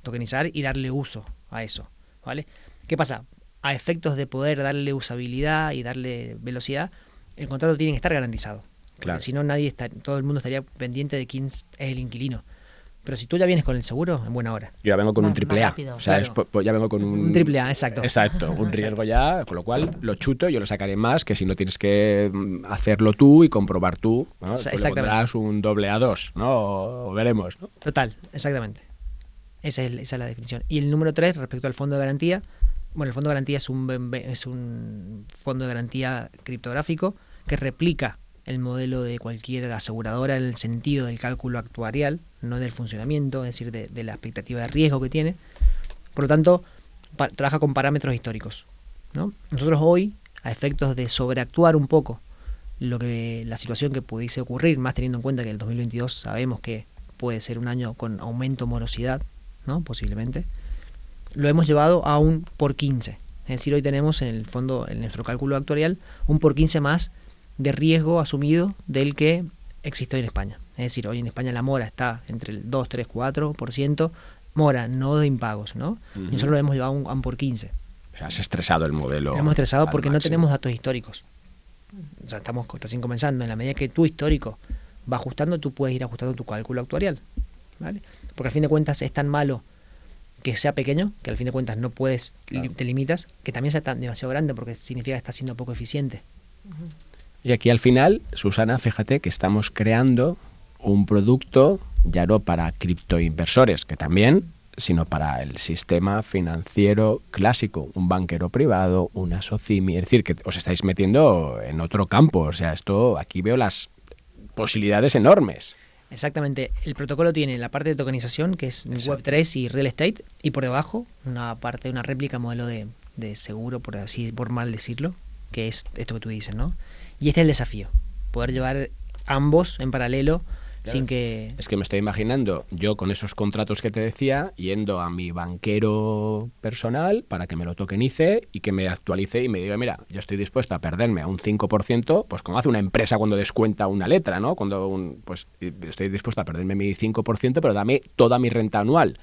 Tokenizar y darle uso a eso. ¿vale? ¿Qué pasa? A efectos de poder darle usabilidad y darle velocidad, el contrato tiene que estar garantizado. Claro. Si no, nadie está, todo el mundo estaría pendiente de quién es el inquilino. Pero si tú ya vienes con el seguro, en buena hora.
Yo ya vengo con un triple A. O sea, ya vengo con un...
triple A, exacto.
Exacto, un riesgo ya, con lo cual lo chuto, yo lo sacaré más que si no tienes que mm, hacerlo tú y comprobar tú. ¿no? Tú un doble A2, ¿no? O, veremos, ¿no?
Total, exactamente. Esa es, la definición. Y el número tres, respecto al fondo de garantía, bueno, el fondo de garantía es un, es un fondo de garantía criptográfico que replica el modelo de cualquier aseguradora en el sentido del cálculo actuarial, no del funcionamiento, es decir, de, la expectativa de riesgo que tiene. Por lo tanto, trabaja con parámetros históricos. ¿no? Nosotros hoy, a efectos de sobreactuar un poco lo que la situación que pudiese ocurrir, más teniendo en cuenta que el 2022 sabemos que puede ser un año con aumento morosidad, ¿no? Posiblemente. Lo hemos llevado a un por 15. Es decir, hoy tenemos en el fondo, en nuestro cálculo actuarial, un por 15 más de riesgo asumido del que existe hoy en España. Es decir, hoy en España la mora está entre el 2, 3, 4%, mora, no de impagos, ¿no? Y nosotros lo hemos llevado a un, por 15.
O sea, has estresado el modelo.
hemos estresado porque no tenemos datos históricos. O sea, estamos recién comenzando. En la medida que tu histórico va ajustando, tú puedes ir ajustando tu cálculo actuarial. ¿Vale? porque al fin de cuentas es tan malo que sea pequeño, que al fin de cuentas no puedes, te limitas, que también sea tan demasiado grande porque significa que está siendo poco eficiente.
Y aquí al final, Susana, fíjate que estamos creando un producto ya no para criptoinversores, que también, sino para el sistema financiero clásico, un banquero privado, una SOCIMI, es decir, que os estáis metiendo en otro campo, o sea, esto aquí veo las posibilidades enormes.
Exactamente. El protocolo tiene la parte de tokenización, que es Web3 y Real Estate, y por debajo una parte, una réplica modelo de, de seguro, por así por mal decirlo, que es esto que tú dices, ¿no? Y este es el desafío, poder llevar ambos en paralelo sin que...
Es que me estoy imaginando yo con esos contratos que te decía, yendo a mi banquero personal para que me lo tokenice y que me actualice y me diga, mira, yo estoy dispuesto a perderme a un 5%, pues como hace una empresa cuando descuenta una letra, ¿no? Cuando un, pues estoy dispuesto a perderme mi 5%, pero dame toda mi renta anual.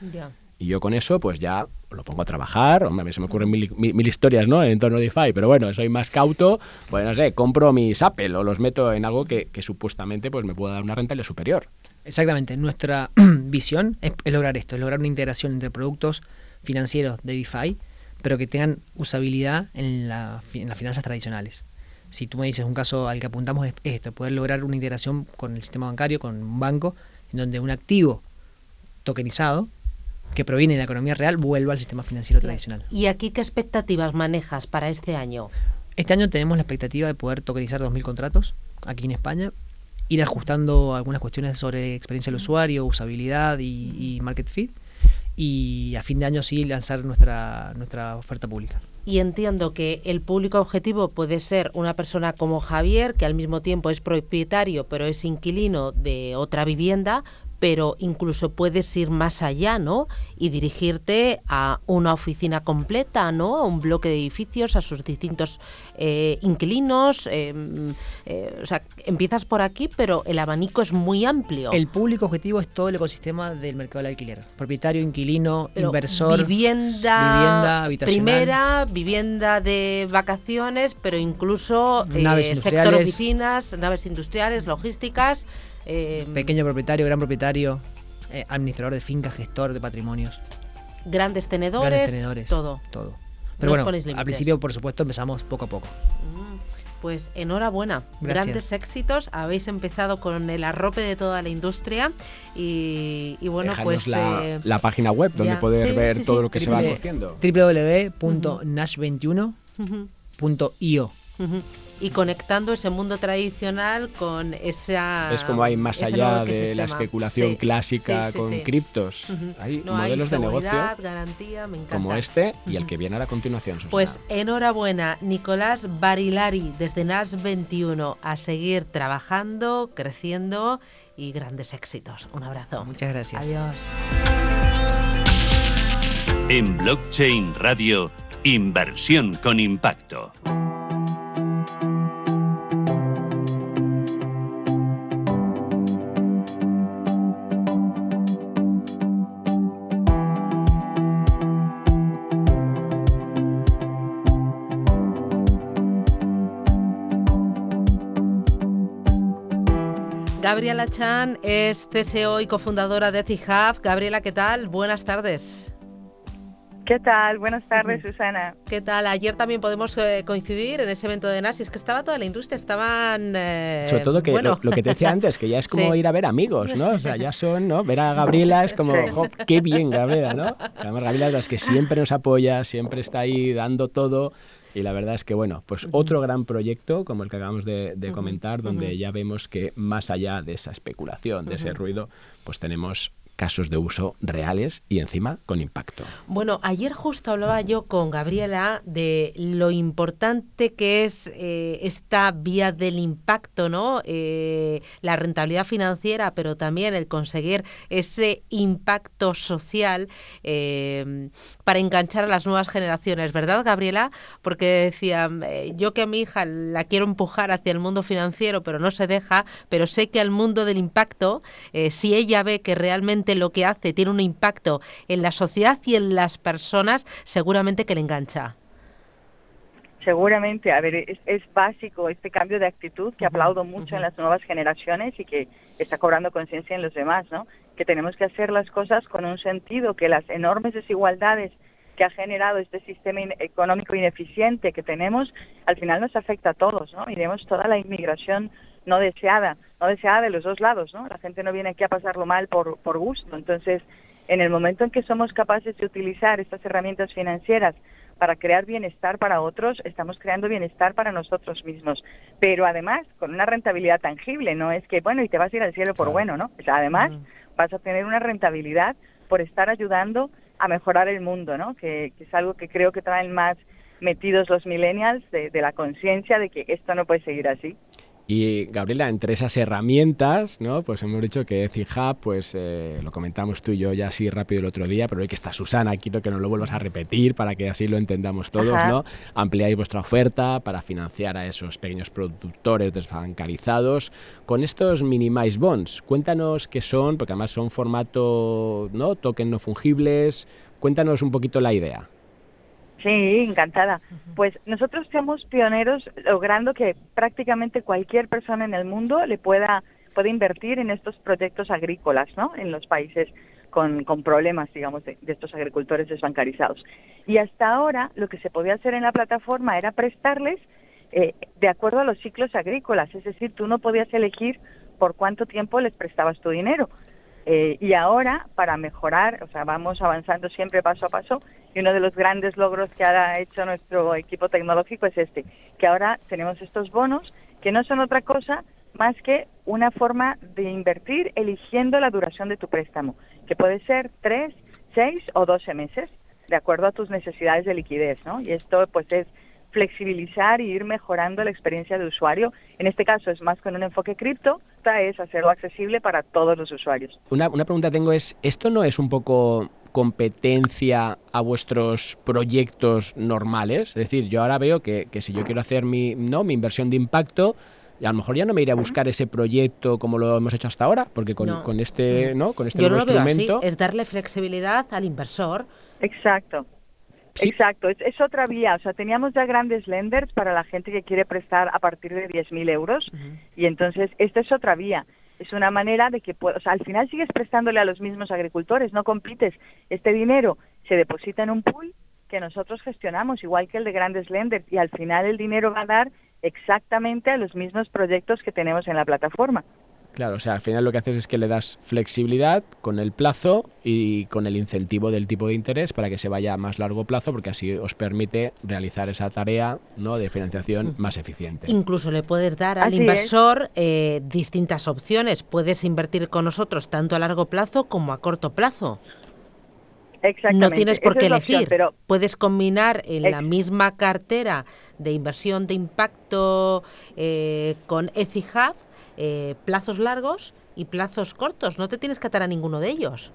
Y yo con eso, pues ya lo pongo a trabajar. Hombre, a mí se me ocurren mil, mil, historias, ¿no? En entorno de DeFi, pero bueno, soy más cauto. Pues no sé, compro mis Apple o los meto en algo que, supuestamente pues me pueda dar una rentabilidad superior.
Exactamente. Nuestra visión es, lograr esto, es lograr una integración entre productos financieros de DeFi, pero que tengan usabilidad en, la, en las finanzas tradicionales. Si tú me dices un caso al que apuntamos es esto, poder lograr una integración con el sistema bancario, con un banco, en donde un activo tokenizado que proviene de la economía real vuelva al sistema financiero tradicional.
¿Y aquí qué expectativas manejas para este año?
Este año tenemos la expectativa de poder tokenizar 2.000 contratos aquí en España, ir ajustando algunas cuestiones sobre experiencia del usuario, usabilidad y, market fit, y a fin de año sí lanzar nuestra, nuestra oferta pública.
Y entiendo que el público objetivo puede ser una persona como Javier, que al mismo tiempo es propietario, pero es inquilino de otra vivienda, pero incluso puedes ir más allá, ¿no? Y dirigirte a una oficina completa, ¿no? A un bloque de edificios, a sus distintos eh, inquilinos. Em, eh, o sea, empiezas por aquí, pero el abanico es muy amplio.
El público objetivo es todo el ecosistema del mercado del alquiler. Propietario, inquilino, inversor.
Vivienda, vivienda primera, vivienda de vacaciones, pero incluso eh, sector oficinas, naves industriales, logísticas.
Eh, Pequeño propietario, gran propietario, eh, administrador de fincas, gestor de patrimonios.
Grandes tenedores, todo.
Todo. Pero bueno, al principio, por supuesto, empezamos poco a poco. Mm,
pues enhorabuena, grandes éxitos. Habéis empezado con el arrope de toda la industria y, bueno, pues
la, eh, la, página web donde poder ver todo lo que se va haciendo.
www.nash21.io
y conectando ese mundo tradicional con esa...
Es como hay más allá de la especulación clásica con criptos. Hay modelos de negocio
garantía, me encanta.
como este y el que viene a la continuación.
Pues enhorabuena, Nicolás Barilari, desde NAS 21, a seguir trabajando, creciendo y grandes éxitos. Un abrazo.
Muchas gracias.
Adiós.
En Blockchain Radio, inversión con impacto.
Gabriela Chan es CSO y cofundadora de Etihub. Gabriela, ¿qué tal? Buenas tardes.
¿Qué tal? Buenas tardes, Susana.
¿Qué tal? Ayer también podemos eh, coincidir en ese evento de NASI. Es que estaba toda la industria, estaban...
Eh, Sobre todo que lo, que te decía antes, que ya es como ir a ver amigos, ¿no? O sea, ya son, ¿no? Ver a Gabriela es como, qué bien, Gabriela, ¿no? Además, Gabriela es la que siempre nos apoya, siempre está ahí dando todo. Y la verdad es que, bueno, pues otro gran proyecto como el que acabamos de, comentar, donde ya vemos que más allá de esa especulación, de ese ruido, pues tenemos casos de uso reales y encima con impacto.
Bueno, ayer justo hablaba yo con Gabriela de lo importante que es eh, esta vía del impacto, ¿no? Eh, la rentabilidad financiera, pero también el conseguir ese impacto social eh, para enganchar a las nuevas generaciones, ¿verdad, Gabriela? Porque decía, yo que a mi hija la quiero empujar hacia el mundo financiero, pero no se deja, pero sé que al mundo del impacto, si ella ve que realmente lo que hace tiene un impacto en la sociedad y en las personas, seguramente que le engancha.
Seguramente, a ver, es, básico este cambio de actitud que aplaudo mucho en las nuevas generaciones y que está cobrando conciencia en los demás, ¿no? Que tenemos que hacer las cosas con un sentido, que las enormes desigualdades que ha generado este sistema económico ineficiente que tenemos, al final nos afecta a todos, ¿no? Miremos toda la inmigración no deseada, no deseada de los dos lados, ¿no? La gente no viene aquí a pasarlo mal por, por gusto. Entonces, en el momento en que somos capaces de utilizar estas herramientas financieras para crear bienestar para otros, estamos creando bienestar para nosotros mismos. Pero además, con una rentabilidad tangible, no es que, bueno, y te vas a ir al cielo por bueno, ¿no? O sea, además, vas a tener una rentabilidad por estar ayudando a mejorar el mundo, ¿no? Que, es algo que creo que traen más metidos los millennials de, de la conciencia de que esto no puede seguir así.
Y Gabriela, entre esas herramientas, ¿no? Pues hemos dicho que EthiHub, pues eh, lo comentamos tú y yo ya así rápido el otro día, pero hoy que está Susana, quiero que nos lo vuelvas a repetir para que así lo entendamos todos, ¿no? Ampliáis vuestra oferta para financiar a esos pequeños productores desbancarizados con estos Minimize Bonds. Cuéntanos qué son, porque además son formato, ¿no? Token no fungibles. Cuéntanos un poquito la idea.
Sí, encantada. Pues nosotros somos pioneros logrando que prácticamente cualquier persona en el mundo le pueda, pueda invertir en estos proyectos agrícolas, ¿no? En los países con, con problemas, digamos, de, estos agricultores desbancarizados. Y hasta ahora lo que se podía hacer en la plataforma era prestarles eh, de acuerdo a los ciclos agrícolas, es decir, tú no podías elegir por cuánto tiempo les prestabas tu dinero. Eh, y ahora, para mejorar, o sea, vamos avanzando siempre paso a paso, y uno de los grandes logros que ha hecho nuestro equipo tecnológico es este, que ahora tenemos estos bonos que no son otra cosa más que una forma de invertir eligiendo la duración de tu préstamo, que puede ser tres, seis o doce meses, de acuerdo a tus necesidades de liquidez, ¿no? Y esto, pues, es flexibilizar y ir mejorando la experiencia de usuario. En este caso es más con un enfoque cripto, es hacerlo accesible para todos los usuarios.
Una, una pregunta tengo es, ¿esto no es un poco competencia a vuestros proyectos normales? Es decir, yo ahora veo que, que si yo quiero hacer mi, ¿no? mi inversión de impacto, y a lo mejor ya no me iré a buscar ese proyecto como lo hemos hecho hasta ahora, porque con, con este, ¿no? con este
Yo
nuevo
lo veo
instrumento...
Así, es darle flexibilidad al inversor.
Exacto. Exacto, es, otra vía. O sea, teníamos ya grandes lenders para la gente que quiere prestar a partir de 10.000 euros y entonces esta es otra vía. Es una manera de que, o sea, al final sigues prestándole a los mismos agricultores, no compites. Este dinero se deposita en un pool que nosotros gestionamos, igual que el de grandes lenders, y al final el dinero va a dar exactamente a los mismos proyectos que tenemos en la plataforma.
Claro, o sea, al final lo que haces es que le das flexibilidad con el plazo y con el incentivo del tipo de interés para que se vaya a más largo plazo, porque así os permite realizar esa tarea ¿no? de financiación más eficiente.
Incluso le puedes dar al inversor eh, distintas opciones. Puedes invertir con nosotros tanto a largo plazo como a corto plazo.
Exactamente.
No tienes por qué elegir. pero... Puedes combinar en la misma cartera de inversión de impacto eh, con EthiHub eh, plazos largos y plazos cortos. No te tienes que atar a ninguno de ellos.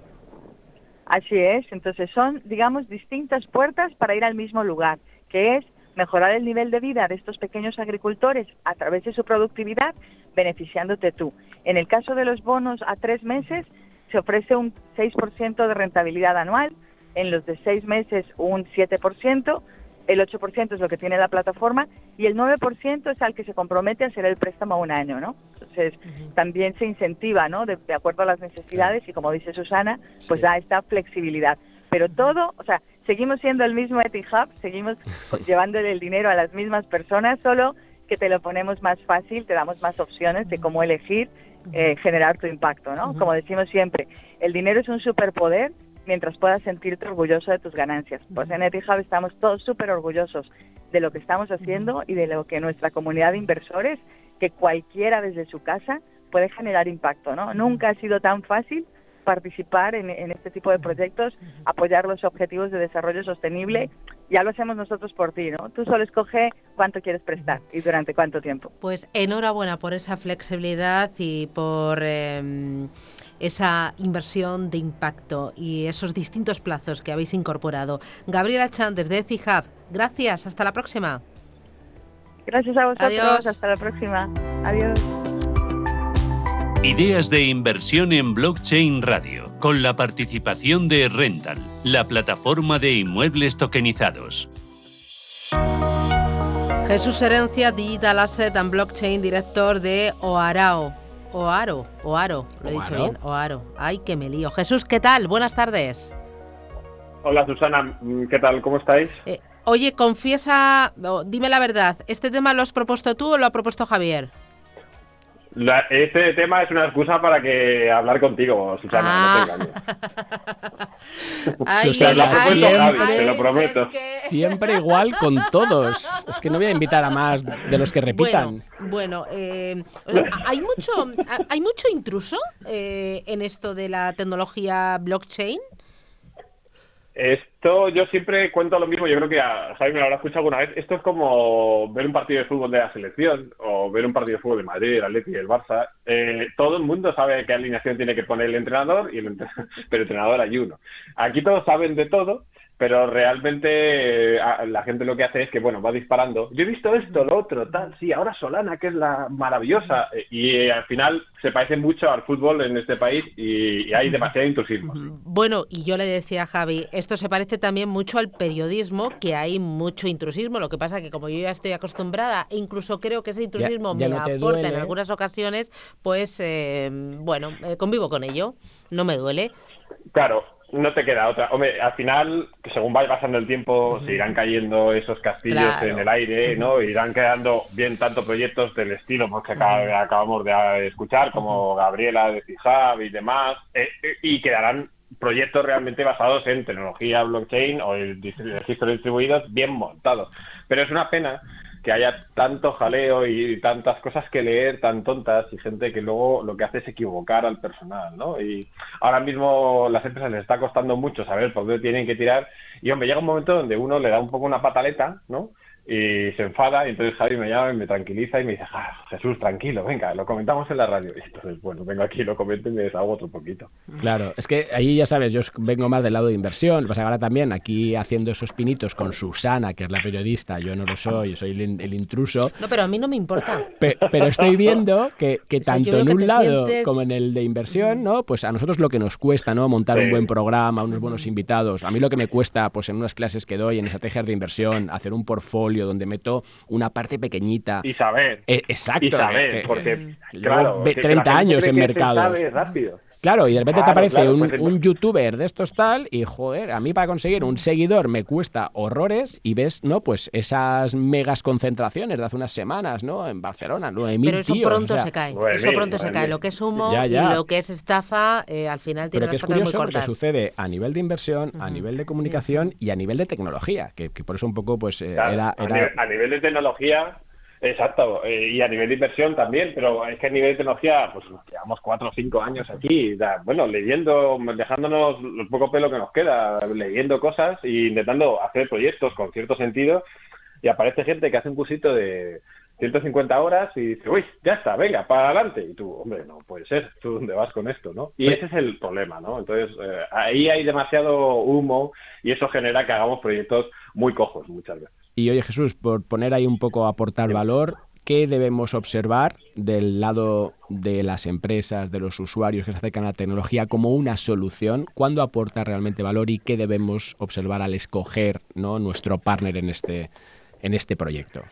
Así es. Entonces son, digamos, distintas puertas para ir al mismo lugar, que es mejorar el nivel de vida de estos pequeños agricultores a través de su productividad, beneficiándote tú. En el caso de los bonos a tres meses, se ofrece un 6% de rentabilidad anual, en los de seis meses un 7%, el 8% es lo que tiene la plataforma y el 9% es al que se compromete a hacer el préstamo a un año, ¿no? Entonces, también se incentiva, ¿no? De, acuerdo a las necesidades y como dice Susana, pues da esta flexibilidad. Pero todo, o sea, seguimos siendo el mismo EtiHub, seguimos llevándole el dinero a las mismas personas, solo que te lo ponemos más fácil, te damos más opciones de cómo elegir eh, generar tu impacto, ¿no? Como decimos siempre, el dinero es un superpoder mientras puedas sentirte orgulloso de tus ganancias. Pues en EtiHub estamos todos súper orgullosos de lo que estamos haciendo y de lo que nuestra comunidad de inversores, que cualquiera desde su casa puede generar impacto, ¿no? Nunca ha sido tan fácil participar en, este tipo de proyectos, apoyar los objetivos de desarrollo sostenible, ya lo hacemos nosotros por ti, ¿no? Tú solo escoge cuánto quieres prestar y durante cuánto tiempo.
Pues enhorabuena por esa flexibilidad y por em, esa inversión de impacto y esos distintos plazos que habéis incorporado. Gabriela Chan desde EciHub, gracias, hasta la próxima.
Gracias a vosotros, hasta la próxima. Adiós.
Ideas de inversión en blockchain radio, con la participación de Rental, la plataforma de inmuebles tokenizados.
Jesús Herencia, Digital Asset and Blockchain, director de OARAO. Oaro, Oaro, lo he dicho bien, Oaro. Ay, que me lío. Jesús, ¿qué tal? Buenas tardes.
Hola Susana, ¿qué tal? ¿Cómo estáis?
Eh, oye, confiesa, dime la verdad, ¿este tema lo has propuesto tú o lo ha propuesto Javier?
Este tema es una excusa para que hablar contigo, Susana, ah. no te.
Susana, siempre, te lo prometo. Siempre igual con todos. Es que no voy a invitar a más de los que repitan.
Bueno, eh, hay mucho, hay mucho intruso eh, en esto de la tecnología blockchain.
Esto yo siempre cuento lo mismo, yo creo que a Jaime me lo habrá escuchado alguna vez. Esto es como ver un partido de fútbol de la selección o ver un partido de fútbol de Madrid, el Atleti y el Barça. Eh, todo el mundo sabe qué alineación tiene que poner el entrenador, y el pero el entrenador hay uno. Aquí todos saben de todo, pero realmente eh, la gente lo que hace es que, bueno, va disparando. Yo he visto esto, lo otro, tal, sí, ahora Solana, que es la maravillosa, eh, y eh, al final se parece mucho al fútbol en este país y, hay demasiado intrusismo.
Bueno, y yo le decía a Javi, esto se parece también mucho al periodismo, que hay mucho intrusismo, lo que pasa que como yo ya estoy acostumbrada, e incluso creo que ese intrusismo me aporta en algunas ocasiones, pues, bueno, convivo con ello, no me duele.
Claro, no te queda otra. Hombre, al final, según vaya pasando el tiempo, se irán cayendo esos castillos en el aire, ¿no? Irán quedando bien tanto proyectos del estilo pues, que acabamos de escuchar, como Gabriela de Fijab y demás, eh, eh, y quedarán proyectos realmente basados en tecnología blockchain o el registro distribuidos bien montados. Pero es una pena que haya tanto jaleo y tantas cosas que leer tan tontas y gente que luego lo que hace es equivocar al personal, ¿no? Y ahora mismo las empresas les está costando mucho saber por dónde tienen que tirar y, hombre, llega un momento donde uno le da un poco una pataleta, ¿no? Y se enfada y entonces Javi me llama y me tranquiliza y me dice, ah, Jesús, tranquilo, venga, lo comentamos en la radio. Y entonces, bueno, vengo aquí, lo comento y me desahogo otro poquito.
Claro, es que ahí ya sabes, yo vengo más del lado de inversión, pues ahora también aquí haciendo esos pinitos con Susana, que es la periodista, yo no lo soy, yo soy el, intruso.
No, pero a mí no me importa.
pero estoy viendo que, que tanto en un lado como en el de inversión, ¿no? Pues a nosotros lo que nos cuesta, ¿no? Montar un buen programa, unos buenos invitados. A mí lo que me cuesta, pues en unas clases que doy en estrategias de inversión, hacer un portfolio donde meto una parte pequeñita.
Y saber.
Eh, exacto. Y
saber, porque, claro,
30 años en mercado.
rápido.
Claro, y de repente te aparece un, pues youtuber de estos tal y, joder, a mí para conseguir un seguidor me cuesta horrores y ves, ¿no? Pues esas megas concentraciones de hace unas semanas, ¿no? En Barcelona, 9.000
Pero eso pronto se cae, eso pronto se cae. Lo que es humo y lo que es estafa, eh, al final tiene Pero que es curioso
porque sucede a nivel de inversión, a nivel de comunicación y a nivel de tecnología, que, por eso un poco, pues, eh, era...
a nivel de tecnología Exacto, eh, y a nivel de inversión también, pero es que a nivel de tecnología, pues nos quedamos cuatro o cinco años aquí, bueno, leyendo, dejándonos el poco pelo que nos queda, leyendo cosas e intentando hacer proyectos con cierto sentido, y aparece gente que hace un cursito de 150 horas y dice, uy, ya está, venga, para adelante. Y tú, hombre, no puede ser, ¿tú dónde vas con esto, no? Y ese es el problema, ¿no? Entonces, eh, ahí hay demasiado humo y eso genera que hagamos proyectos muy cojos muchas veces.
Y oye Jesús, por poner ahí un poco aportar valor, ¿qué debemos observar del lado de las empresas, de los usuarios que se acercan a la tecnología como una solución? ¿Cuándo aporta realmente valor y qué debemos observar al escoger ¿no? nuestro partner en este, en este proyecto?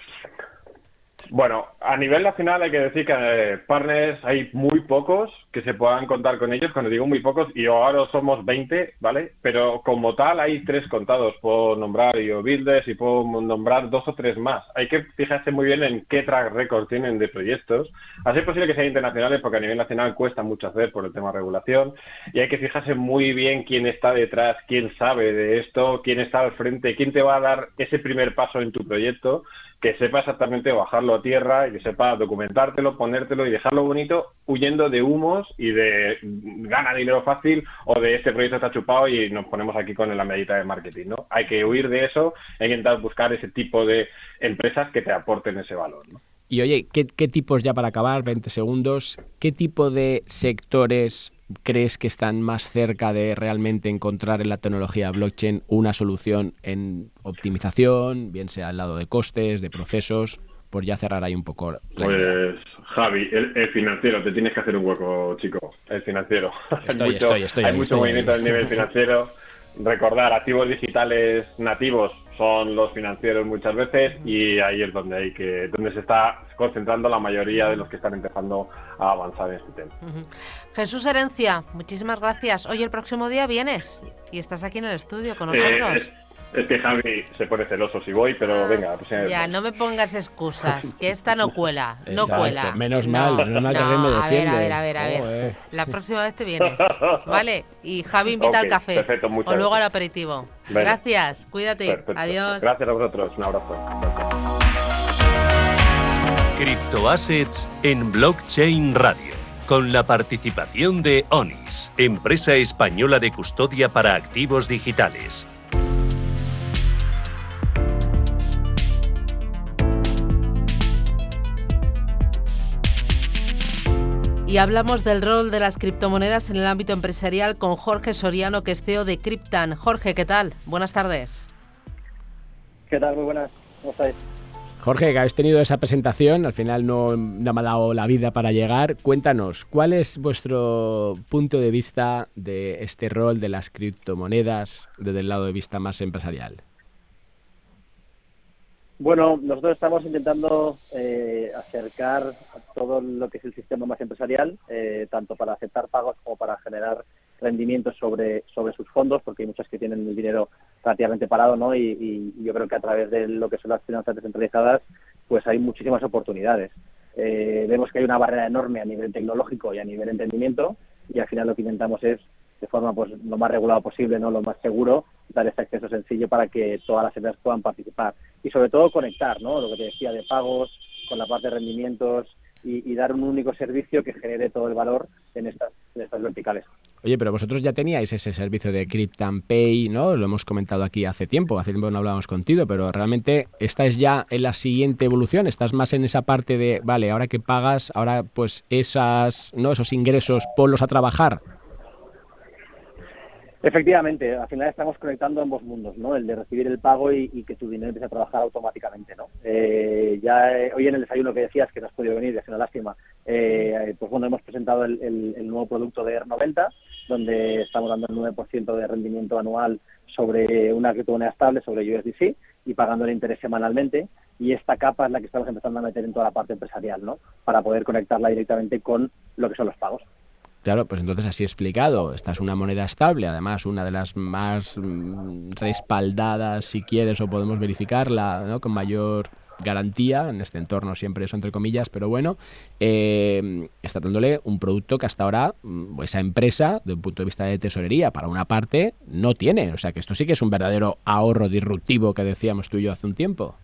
Bueno, a nivel nacional hay que decir que eh, partners hay muy pocos que se puedan contar con ellos. Cuando digo muy pocos, y ahora somos 20, ¿vale? Pero como tal hay tres contados. Puedo nombrar Builders y puedo nombrar dos o tres más. Hay que fijarse muy bien en qué track record tienen de proyectos. Así es posible que sean internacionales porque a nivel nacional cuesta mucho hacer por el tema de regulación. Y hay que fijarse muy bien quién está detrás, quién sabe de esto, quién está al frente, quién te va a dar ese primer paso en tu proyecto que sepa exactamente bajarlo a tierra y que sepa documentártelo, ponértelo y dejarlo bonito, huyendo de humos y de gana dinero fácil o de este proyecto está chupado y nos ponemos aquí con la medita de marketing, ¿no? Hay que huir de eso, hay que intentar buscar ese tipo de empresas que te aporten ese valor, ¿no?
Y oye, ¿qué, ¿qué, tipos, ya para acabar, 20 segundos, qué tipo de sectores crees que están más cerca de realmente encontrar en la tecnología blockchain una solución en optimización, bien sea al lado de costes, de procesos? Por ya cerrar ahí un poco.
pues, Javi, el, financiero, te tienes que hacer un hueco, chico. El financiero.
Estoy, hay mucho, estoy, estoy,
hay mucho movimiento a nivel financiero. Recordar, activos digitales nativos son los financieros muchas veces y ahí es donde hay que donde se está concentrando la mayoría de los que están empezando a avanzar en este tema.
Jesús Herencia, muchísimas gracias. Hoy el próximo día vienes y estás aquí en el estudio con
Eh,
nosotros.
es, es que Javi se pone celoso si voy, pero venga, la próxima vez
Ya, no me pongas excusas, que esta no cuela, no
Exacto,
cuela.
menos
No,
mal, menos mal que me
a ver, a
defiende.
ver, a ver, a ver.
Joder.
La próxima vez te vienes, ¿vale? Y Javi invita al café
perfecto, muchas
o luego al aperitivo.
Venga.
Gracias, cuídate,
Perfecto.
adiós.
Gracias a vosotros, un abrazo.
Criptoassets en Blockchain Radio. Con la participación de ONIS, empresa española de custodia para activos digitales.
Y hablamos del rol de las criptomonedas en el ámbito empresarial con Jorge Soriano, que es CEO de Cryptan. Jorge, ¿qué tal? Buenas tardes.
¿Qué tal? Muy buenas. ¿Cómo estáis?
Jorge, que habéis tenido esa presentación, al final no, no me ha dado la vida para llegar. Cuéntanos, ¿cuál es vuestro punto de vista de este rol de las criptomonedas desde el lado de vista más empresarial?
Bueno, nosotros estamos intentando eh, acercar todo lo que es el sistema más empresarial, eh, tanto para aceptar pagos como para generar rendimientos sobre, sobre sus fondos, porque hay muchas que tienen el dinero relativamente parado, ¿no? Y, y- yo creo que a través de lo que son las finanzas descentralizadas, pues hay muchísimas oportunidades. Eh, vemos que hay una barrera enorme a nivel tecnológico y a nivel entendimiento, y al final lo que intentamos es de forma pues lo más regulado posible, no lo más seguro, dar este acceso sencillo para que todas las empresas puedan participar y sobre todo conectar, ¿no? Lo que te decía de pagos con la parte de rendimientos y, dar un único servicio que genere todo el valor en estas, en estas verticales.
Oye, pero vosotros ya teníais ese servicio de Cryptan Pay, ¿no? Lo hemos comentado aquí hace tiempo, hace tiempo no hablábamos contigo, pero realmente esta es ya en la siguiente evolución, estás más en esa parte de, vale, ahora que pagas, ahora pues esas, ¿no? esos ingresos, ponlos a trabajar.
Efectivamente, al final estamos conectando ambos mundos, ¿no? El de recibir el pago y, que tu dinero empiece a trabajar automáticamente, ¿no? Eh, ya eh, hoy en el desayuno que decías que no has podido venir, es una lástima, eh, pues bueno, hemos presentado el nuevo producto de ER90, donde estamos dando el 9% de rendimiento anual sobre una criptomoneda estable, sobre USDC, y pagando el interés semanalmente. Y esta capa es la que estamos empezando a meter en toda la parte empresarial, ¿no? Para poder conectarla directamente con lo que son los pagos.
Claro, pues entonces así explicado, esta es una moneda estable, además una de las más mm, respaldadas, si quieres, o podemos verificarla, ¿no? con mayor garantía, en este entorno siempre eso entre comillas, pero bueno, eh, está dándole un producto que hasta ahora mm, esa empresa, desde un punto de vista de tesorería, para una parte, no tiene. O sea que esto sí que es un verdadero ahorro disruptivo que decíamos tú y yo hace un tiempo.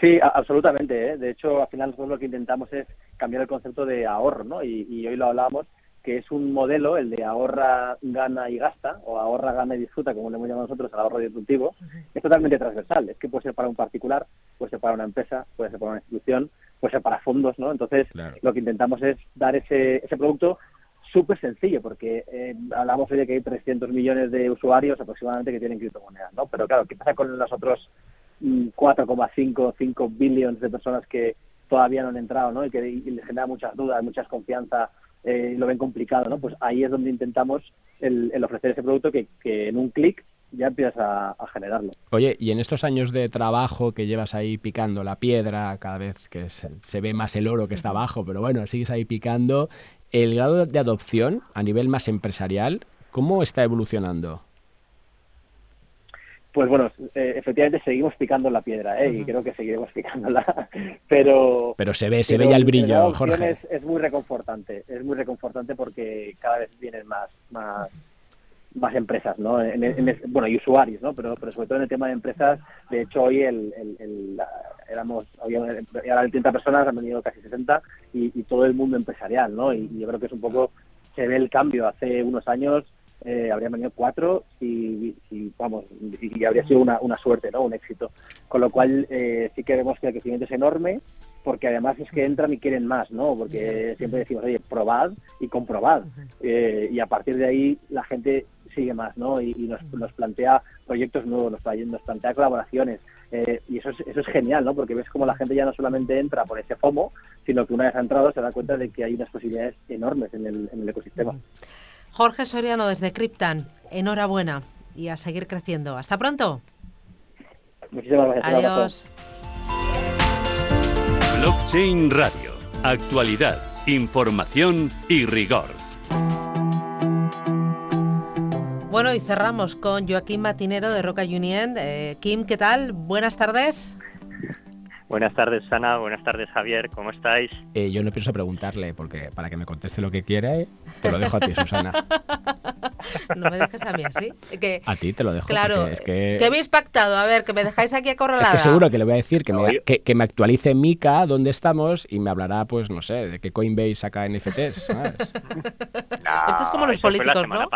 Sí, absolutamente. ¿eh? De hecho, al final nosotros lo que intentamos es cambiar el concepto de ahorro, ¿no? Y, y hoy lo hablábamos, que es un modelo, el de ahorra, gana y gasta, o ahorra, gana y disfruta, como le hemos llamado nosotros, al ahorro disruptivo, es totalmente transversal. Es que puede ser para un particular, puede ser para una empresa, puede ser para una institución, puede ser para fondos, ¿no? Entonces,
Claro.
lo que intentamos es dar ese, ese producto súper sencillo, porque eh, hablamos hoy de que hay 300 millones de usuarios aproximadamente que tienen criptomonedas, ¿no? Pero claro, ¿qué pasa con los otros 4,5, 5 billones de personas que todavía no han entrado, ¿no? Y que y les genera muchas dudas, mucha desconfianza, eh, lo ven complicado, ¿no? Pues ahí es donde intentamos el, el ofrecer ese producto que, en un clic ya empiezas a, a generarlo.
Oye, y en estos años de trabajo que llevas ahí picando la piedra, cada vez que se, se ve más el oro que está abajo, pero bueno, sigues ahí picando, el grado de adopción a nivel más empresarial, ¿cómo está evolucionando?
Pues bueno, eh, efectivamente seguimos picando la piedra, ¿eh? Y creo que seguiremos picándola, pero...
Pero se ve, se ve ya el brillo, Jorge.
Es, es muy reconfortante, es muy reconfortante porque cada vez vienen más, más, más empresas, ¿no? En- en- en- bueno, y usuarios, ¿no? Pero, pero sobre todo en el tema de empresas, de hecho hoy el, el- el- la- éramos, había, eran 30 personas, han venido casi 60 y, y todo el mundo empresarial, ¿no? Y, y yo creo que es un poco, se ve el cambio. Hace unos años eh, habrían venido cuatro y, y, vamos, y, y habría sido una, una suerte, ¿no? Un éxito. Con lo cual eh, sí que vemos que el crecimiento es enorme porque además es que entran y quieren más, ¿no? Porque siempre decimos, oye, probad y comprobad. Eh, y a partir de ahí la gente sigue más, ¿no? Y, y nos, nos plantea proyectos nuevos, nos plantea colaboraciones. eh, y eso es, eso es genial, ¿no? Porque ves como la gente ya no solamente entra por ese FOMO, sino que una vez ha entrado se da cuenta de que hay unas posibilidades enormes en el, en el ecosistema.
Jorge Soriano desde Cryptan, enhorabuena y a seguir creciendo. Hasta pronto.
Muchísimas gracias.
Adiós.
Blockchain Radio. Actualidad, información y rigor.
Bueno, y cerramos con Joaquín Matinero de Roca Union. Eh, Kim, ¿qué tal? Buenas tardes.
Buenas tardes, Ana. Buenas tardes, Javier. ¿Cómo estáis?
Eh, yo no pienso preguntarle, porque para que me conteste lo que quiera, te lo dejo a ti, Susana.
no me dejes a mí así. Que,
a ti te lo dejo.
Claro,
es que...
¿qué habéis pactado? A ver, que me dejáis aquí acorralada.
Es que seguro que le voy a decir que, me, que, me actualice Mika dónde estamos y me hablará, pues, no sé, de que Coinbase saca NFTs. ¿sabes?
Esto es como los políticos,
¿no?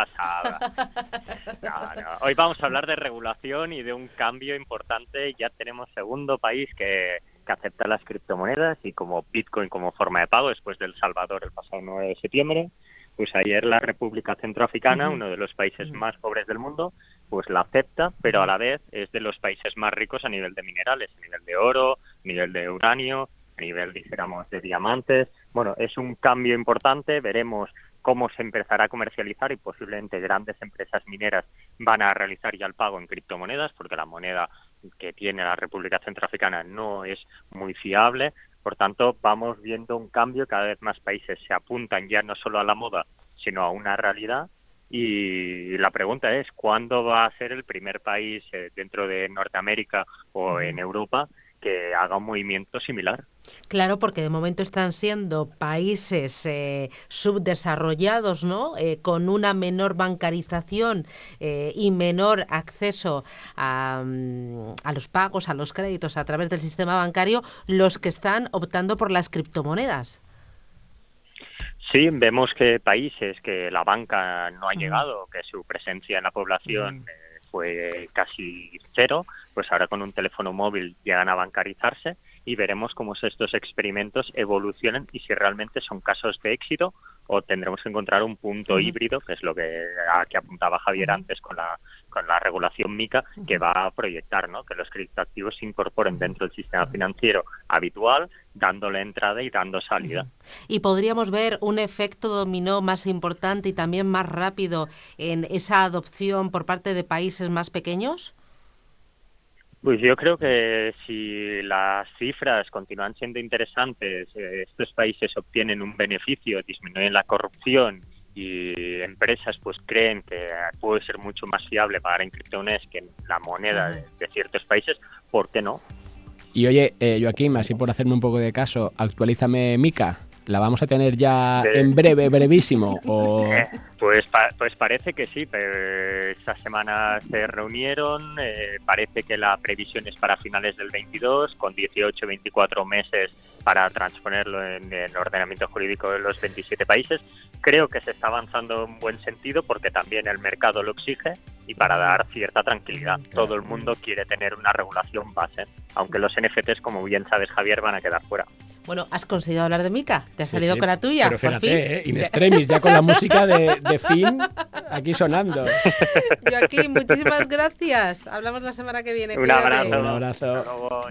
Hoy vamos a hablar de regulación y de un cambio importante. Ya tenemos segundo país que que acepta las criptomonedas y como Bitcoin como forma de pago después del Salvador el pasado 9 de septiembre, pues ayer la República Centroafricana, uno de los países más pobres del mundo, pues la acepta, pero a la vez es de los países más ricos a nivel de minerales, a nivel de oro, a nivel de uranio, a nivel, dijéramos, de diamantes. Bueno, es un cambio importante, veremos cómo se empezará a comercializar y posiblemente grandes empresas mineras van a realizar ya el pago en criptomonedas, porque la moneda que tiene la República Centroafricana no es muy fiable. Por tanto, vamos viendo un cambio, cada vez más países se apuntan ya no solo a la moda, sino a una realidad. Y la pregunta es, ¿cuándo va a ser el primer país eh, dentro de Norteamérica o en Europa que haga un movimiento similar.
Claro, porque de momento están siendo países eh, subdesarrollados, ¿no? Eh, con una menor bancarización eh, y menor acceso a, mm, a, los pagos, a los créditos a través del sistema bancario, los que están optando por las criptomonedas.
Sí, vemos que países que la banca no ha llegado, que su presencia en la población fue casi cero, pues ahora con un teléfono móvil llegan a bancarizarse y veremos cómo estos experimentos evolucionan y si realmente son casos de éxito o tendremos que encontrar un punto híbrido, que es lo que, a que apuntaba Javier antes con la, con la regulación MICA, que va a proyectar ¿no? que los criptoactivos se incorporen dentro del sistema financiero habitual, dándole entrada y dando salida.
Y podríamos ver un efecto dominó más importante y también más rápido en esa adopción por parte de países más pequeños.
Pues yo creo que si las cifras continúan siendo interesantes, eh, estos países obtienen un beneficio, disminuyen la corrupción y empresas pues creen que puede ser mucho más fiable pagar en criptomonedas que en la moneda de, ciertos países, ¿por qué no?
Y oye, eh, Joaquín, así por hacerme un poco de caso, actualízame Mica. ¿La vamos a tener ya en breve, brevísimo? O...
Eh, pues, pues parece que sí. Esta semana se reunieron. Eh, parece que la previsión es para finales del 22, con 18-24 meses para transponerlo en el ordenamiento jurídico de los 27 países. Creo que se está avanzando en buen sentido porque también el mercado lo exige y para dar cierta tranquilidad. Todo el mundo quiere tener una regulación base, aunque los NFTs, como bien sabes, Javier, van a quedar fuera.
Bueno, has conseguido hablar de Mica, te has salido con la tuya.
Pero fíjate, ¿eh? in extremis, ya con la música de, de fin aquí sonando.
Joaquín, muchísimas gracias. Hablamos la semana que viene.
Un abrazo.
Un abrazo.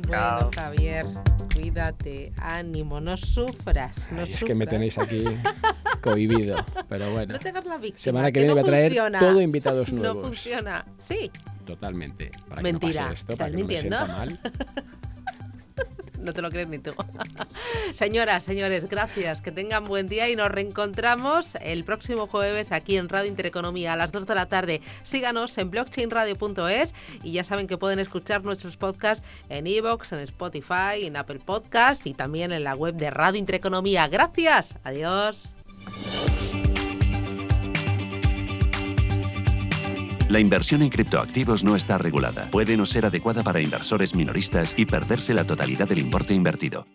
Bueno, Javier, cuídate, ánimo, no sufras. No
es que me tenéis aquí cohibido, pero bueno.
No tengas la víctima.
Semana que, viene voy a traer todo invitados nuevos.
No funciona. Sí.
Totalmente. Para
Mentira.
Que no pase esto, para que no me sienta mal.
no te lo crees ni tú. Señoras, señores, gracias. Que tengan buen día y nos reencontramos el próximo jueves aquí en Radio Intereconomía a las 2 de la tarde. Síganos en blockchainradio.es y ya saben que pueden escuchar nuestros podcasts en iVoox, en Spotify, en Apple Podcasts y también en la web de Radio Intereconomía. Gracias. Adiós.
La inversión en criptoactivos no está regulada. Puede no ser adecuada para inversores minoristas y perderse la totalidad del importe invertido.